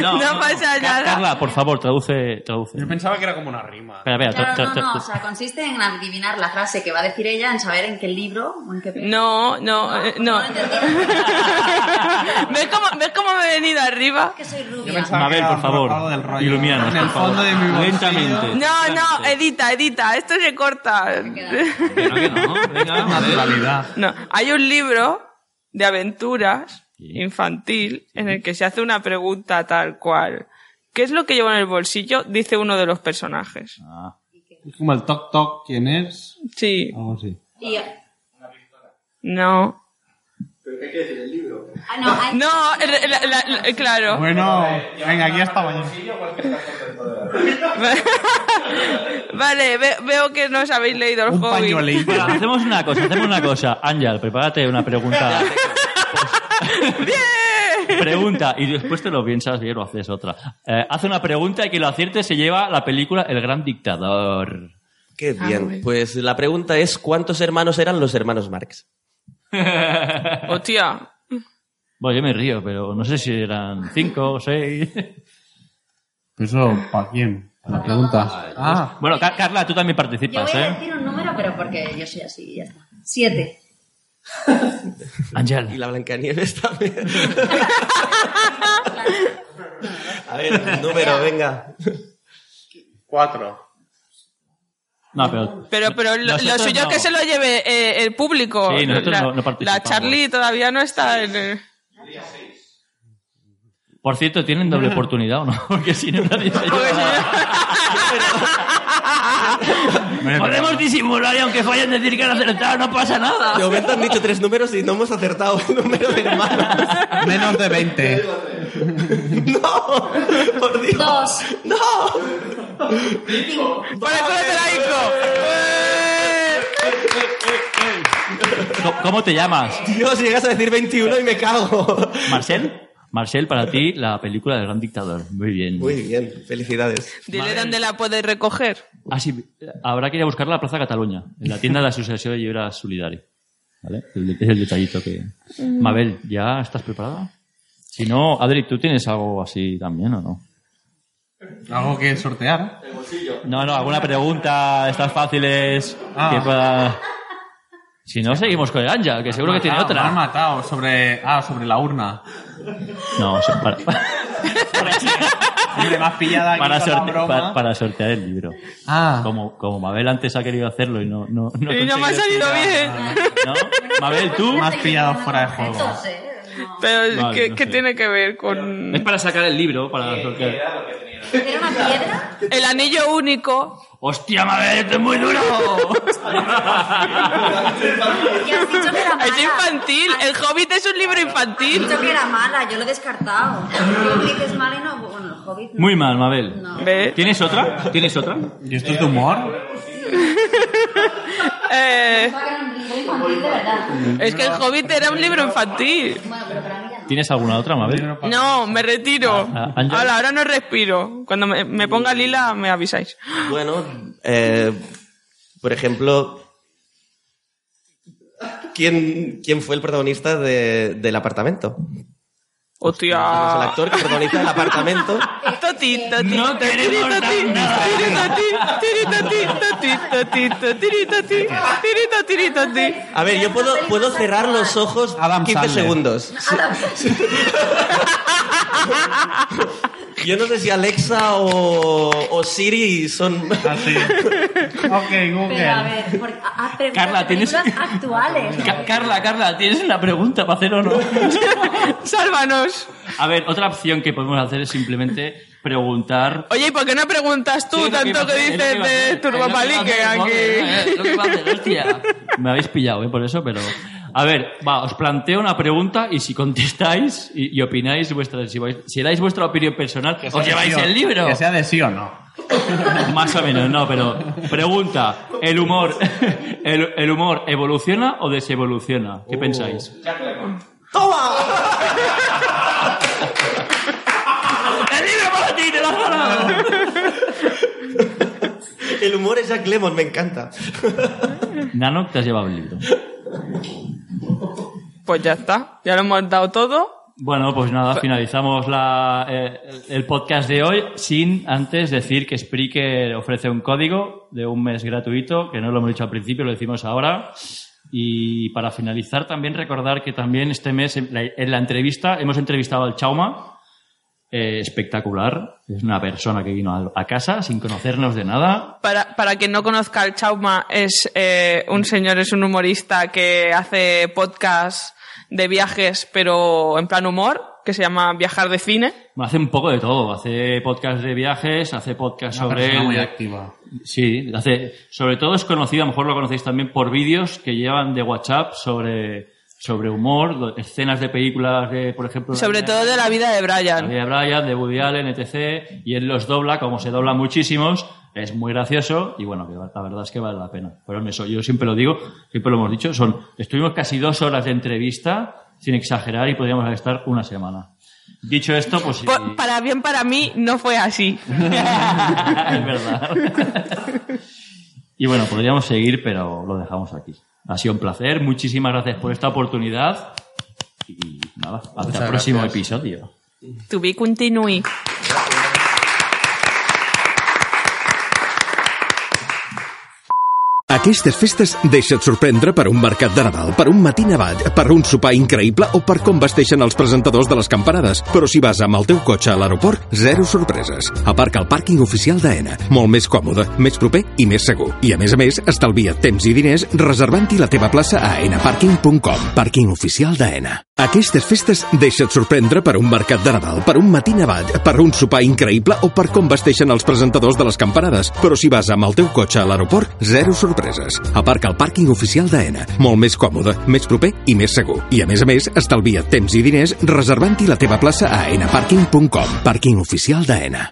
no. No <laughs> pasa nada. Carla, por favor, traduce, traduce. Yo pensaba que era como una rima. Espera, espera, Claro, no, no, o sea, consiste en adivinar la frase que va a decir ella, en saber en qué libro o en qué. No, no, eh, no. No lo entendí. <laughs> ¿Ves cómo, ¿Ves cómo me he venido arriba? que soy rubia. Mabel, por favor, el por favor. Lentamente. No, no, edita, edita. Esto se corta. Que no, que no. Venga, Mabel. Naturalidad. No, hay un libro de aventuras infantil en el que se hace una pregunta tal cual. ¿Qué es lo que llevo en el bolsillo? Dice uno de los personajes. Ah. Es como el toc toc, ¿quién es? Sí, Algo así. Y- no. ah, no, hay- No, la- la- la- la- claro. Bueno, venga, aquí hasta mañana. <laughs> vale, ve- veo que no os habéis leído el Un hobby. pañuelito. Bueno, hacemos una cosa, hacemos una cosa. Ángel, prepárate una pregunta. <laughs> ¡Bien! Pregunta, y después te lo piensas y lo haces otra. Eh, hace una pregunta y quien lo acierte se lleva la película El Gran Dictador. Qué Ah, bien. bien. Pues la pregunta es: ¿cuántos hermanos eran los hermanos Marx? Hostia. Bueno, yo me río, pero no sé si eran cinco o seis. ¿Eso para quién? La pregunta. Ah, Bueno, Ca- Carla, tú también Yo participas, voy a ¿eh? decir un número, pero porque yo soy así y ya está. Siete. Y Ángel. la Blancanieves también. <laughs> A ver, un número, venga. cuatro. No, pero... Pero, pero lo, suyo no. es que se lo lleve eh, el público. Sí, nosotros la, no- no la. Charlie todavía no está en... eh, Por cierto, ¿tienen doble oportunidad o no? <laughs> Porque si no, nadie se <laughs> lleva. <laughs> Podemos disimular y aunque fallen decir que han acertado, no pasa nada. De momento han dicho tres números y no hemos acertado el número de hermanos. Menos de 20. ¡No! ¡Por Dios! Dos. ¡No! ¡Por el culo de la Ico! ¿Cómo- ¿Cómo te llamas? Dios, llegas a decir 21 y me cago. ¿Marcel? Marcel, para ti, la película del gran dictador. Muy bien. Muy bien, felicidades. Dile dónde la puedes recoger. Ah, sí, habrá que ir a buscarla a la Plaza Cataluña, en la tienda de la Asociación de Llibres Solidari. ¿Vale? El- Es el detallito que... Mabel, ¿ya estás preparada? Si no, Adri, ¿tú tienes algo así también o no? Algo que sortear. No, no, alguna pregunta, estas fáciles Ah. que pueda... Si no, seguimos con el Anja, que seguro que tiene Matado, Me han otra. matado sobre, ah, sobre la urna. No, para, <laughs> Hombre, pillado aquí para, sorte- broma. para- para sortear el libro. Ah, Como, como Mabel antes ha querido hacerlo y no... no, no Y no me ha salido tirar. bien. ¿No? Mabel, tú... has pillado fuera de juego. ¿eh? Pero, Vale, ¿qué, no qué tiene que ver con...? Es para sacar el libro, para sortear. ¿Era una piedra? El anillo único. ¡Hostia, Mabel, esto es muy duro! <laughs> Y has dicho que era mala. Es infantil. El Hobbit es un libro dicho infantil. que era mala, yo lo he descartado. <laughs> El Hobbit es mala y no... Bueno, el Hobbit no. Muy mal, Mabel. No. ¿Ve? ¿Tienes otra? ¿Tienes otra? ¿y esto es de humor? <laughs> Eh, es que el Hobbit era un libro infantil. Bueno, pero para mí. ¿Tienes alguna otra, Mabel? No, me retiro. Ah, Ángel. Ahora, ahora no respiro. Cuando me, me ponga lila, me avisáis. Bueno, eh, por ejemplo, ¿quién, quién fue el protagonista de- del apartamento? Pues el Hostia. actor que protagoniza el apartamento. Toti, toti, No queremos toti, toti, toti, toti, A ver, yo puedo, puedo cerrar los ojos Adam 15 Sandler. segundos. <laughs> Yo no sé si Alexa o, o Siri son... Así. ok, Google. Pero a ver, por, ah, preguntas Carla, de ¿tienes- actuales. Ca- Carla, Carla, ¿tienes una pregunta para hacer o no? <laughs> <laughs> Sálvanos. A ver, otra opción que podemos hacer es simplemente preguntar... Oye, ¿y por qué no preguntas tú Sí, tanto que dices de hacer, Turbo es lo que iba a Palique hacer, joder, eh, aquí? es lo que iba a hacer, hostia. Me habéis pillado, ¿eh? Por eso, pero... A ver, va, os planteo una pregunta y si contestáis y, y opináis vuestra... Si, vais- si dais vuestra opinión personal, os lleváis sí o- el libro. Que sea de sí o no. <laughs> Más o menos, no, pero pregunta, ¿el humor, <laughs> el, el humor evoluciona o desevoluciona? ¿Qué pensáis? ¡El <laughs> libro para ti, te lo has ganado! El humor es Jack Lemmon, me encanta. Nano, te has llevado el libro. Pues ya está, ya lo hemos dado todo. Bueno, pues nada, finalizamos la, eh, el el podcast de hoy sin antes decir que Spreaker ofrece un código de un mes gratuito, que no lo hemos dicho al principio, lo decimos ahora. Y para finalizar también recordar que también este mes en la, en la entrevista hemos entrevistado al Chauma, eh, espectacular, es una persona que vino a, a casa sin conocernos de nada. Para, para quien no conozca al Chauma, es eh, un señor, es un humorista que hace podcast de viajes, pero en plan humor, que se llama Viajar de Cine. Hace un poco de todo, hace podcast de viajes, hace podcast Una sobre muy activa. Sí, hace, sobre todo es conocido, a lo mejor lo conocéis también por vídeos que llevan de WhatsApp sobre, sobre humor, escenas de películas de, por ejemplo, Sobre la- todo de la vida de la Brian. vida de Brian, de Woody Allen, etc. Y él los dobla, como se dobla muchísimos, es muy gracioso y bueno, que la verdad es que vale la pena. Pero eso, yo siempre lo digo, siempre lo hemos dicho, son, estuvimos casi dos horas de entrevista, sin exagerar, y podríamos estar una semana. Dicho esto, pues. Por- para bien para mí, no fue así. <laughs> es verdad. <laughs> y bueno, podríamos seguir, pero lo dejamos aquí. Ha sido un placer. Muchísimas gracias por esta oportunidad. Y nada, hasta Muchas el próximo gracias. episodio. To be continue. Aquestes festes deixa't sorprendre per un mercat de Nadal, per un matí nevat, per un sopar increïble o per com vesteixen els presentadors de les campanades. Però si vas amb el teu cotxe a l'aeroport, zero sorpreses. Aparca al pàrquing oficial d'AENA. Molt més còmode, més proper i més segur. I a més a més, estalvia temps i diners reservant-hi la teva plaça a aenaparking.com. Pàrquing oficial d'AENA. Aquestes festes deixa't sorprendre per un mercat de Nadal, per un matí nevat, per un sopar increïble o per com vesteixen els presentadors de les campanades. Però si vas amb el teu cotxe a l'aeroport, zero sorpreses. Aparca al pàrquing oficial d'AENA. Molt més còmode, més proper i més segur. I a més a més, estalvia temps i diners reservant-hi la teva plaça a aenaparking.com. Pàrquing oficial d'AENA.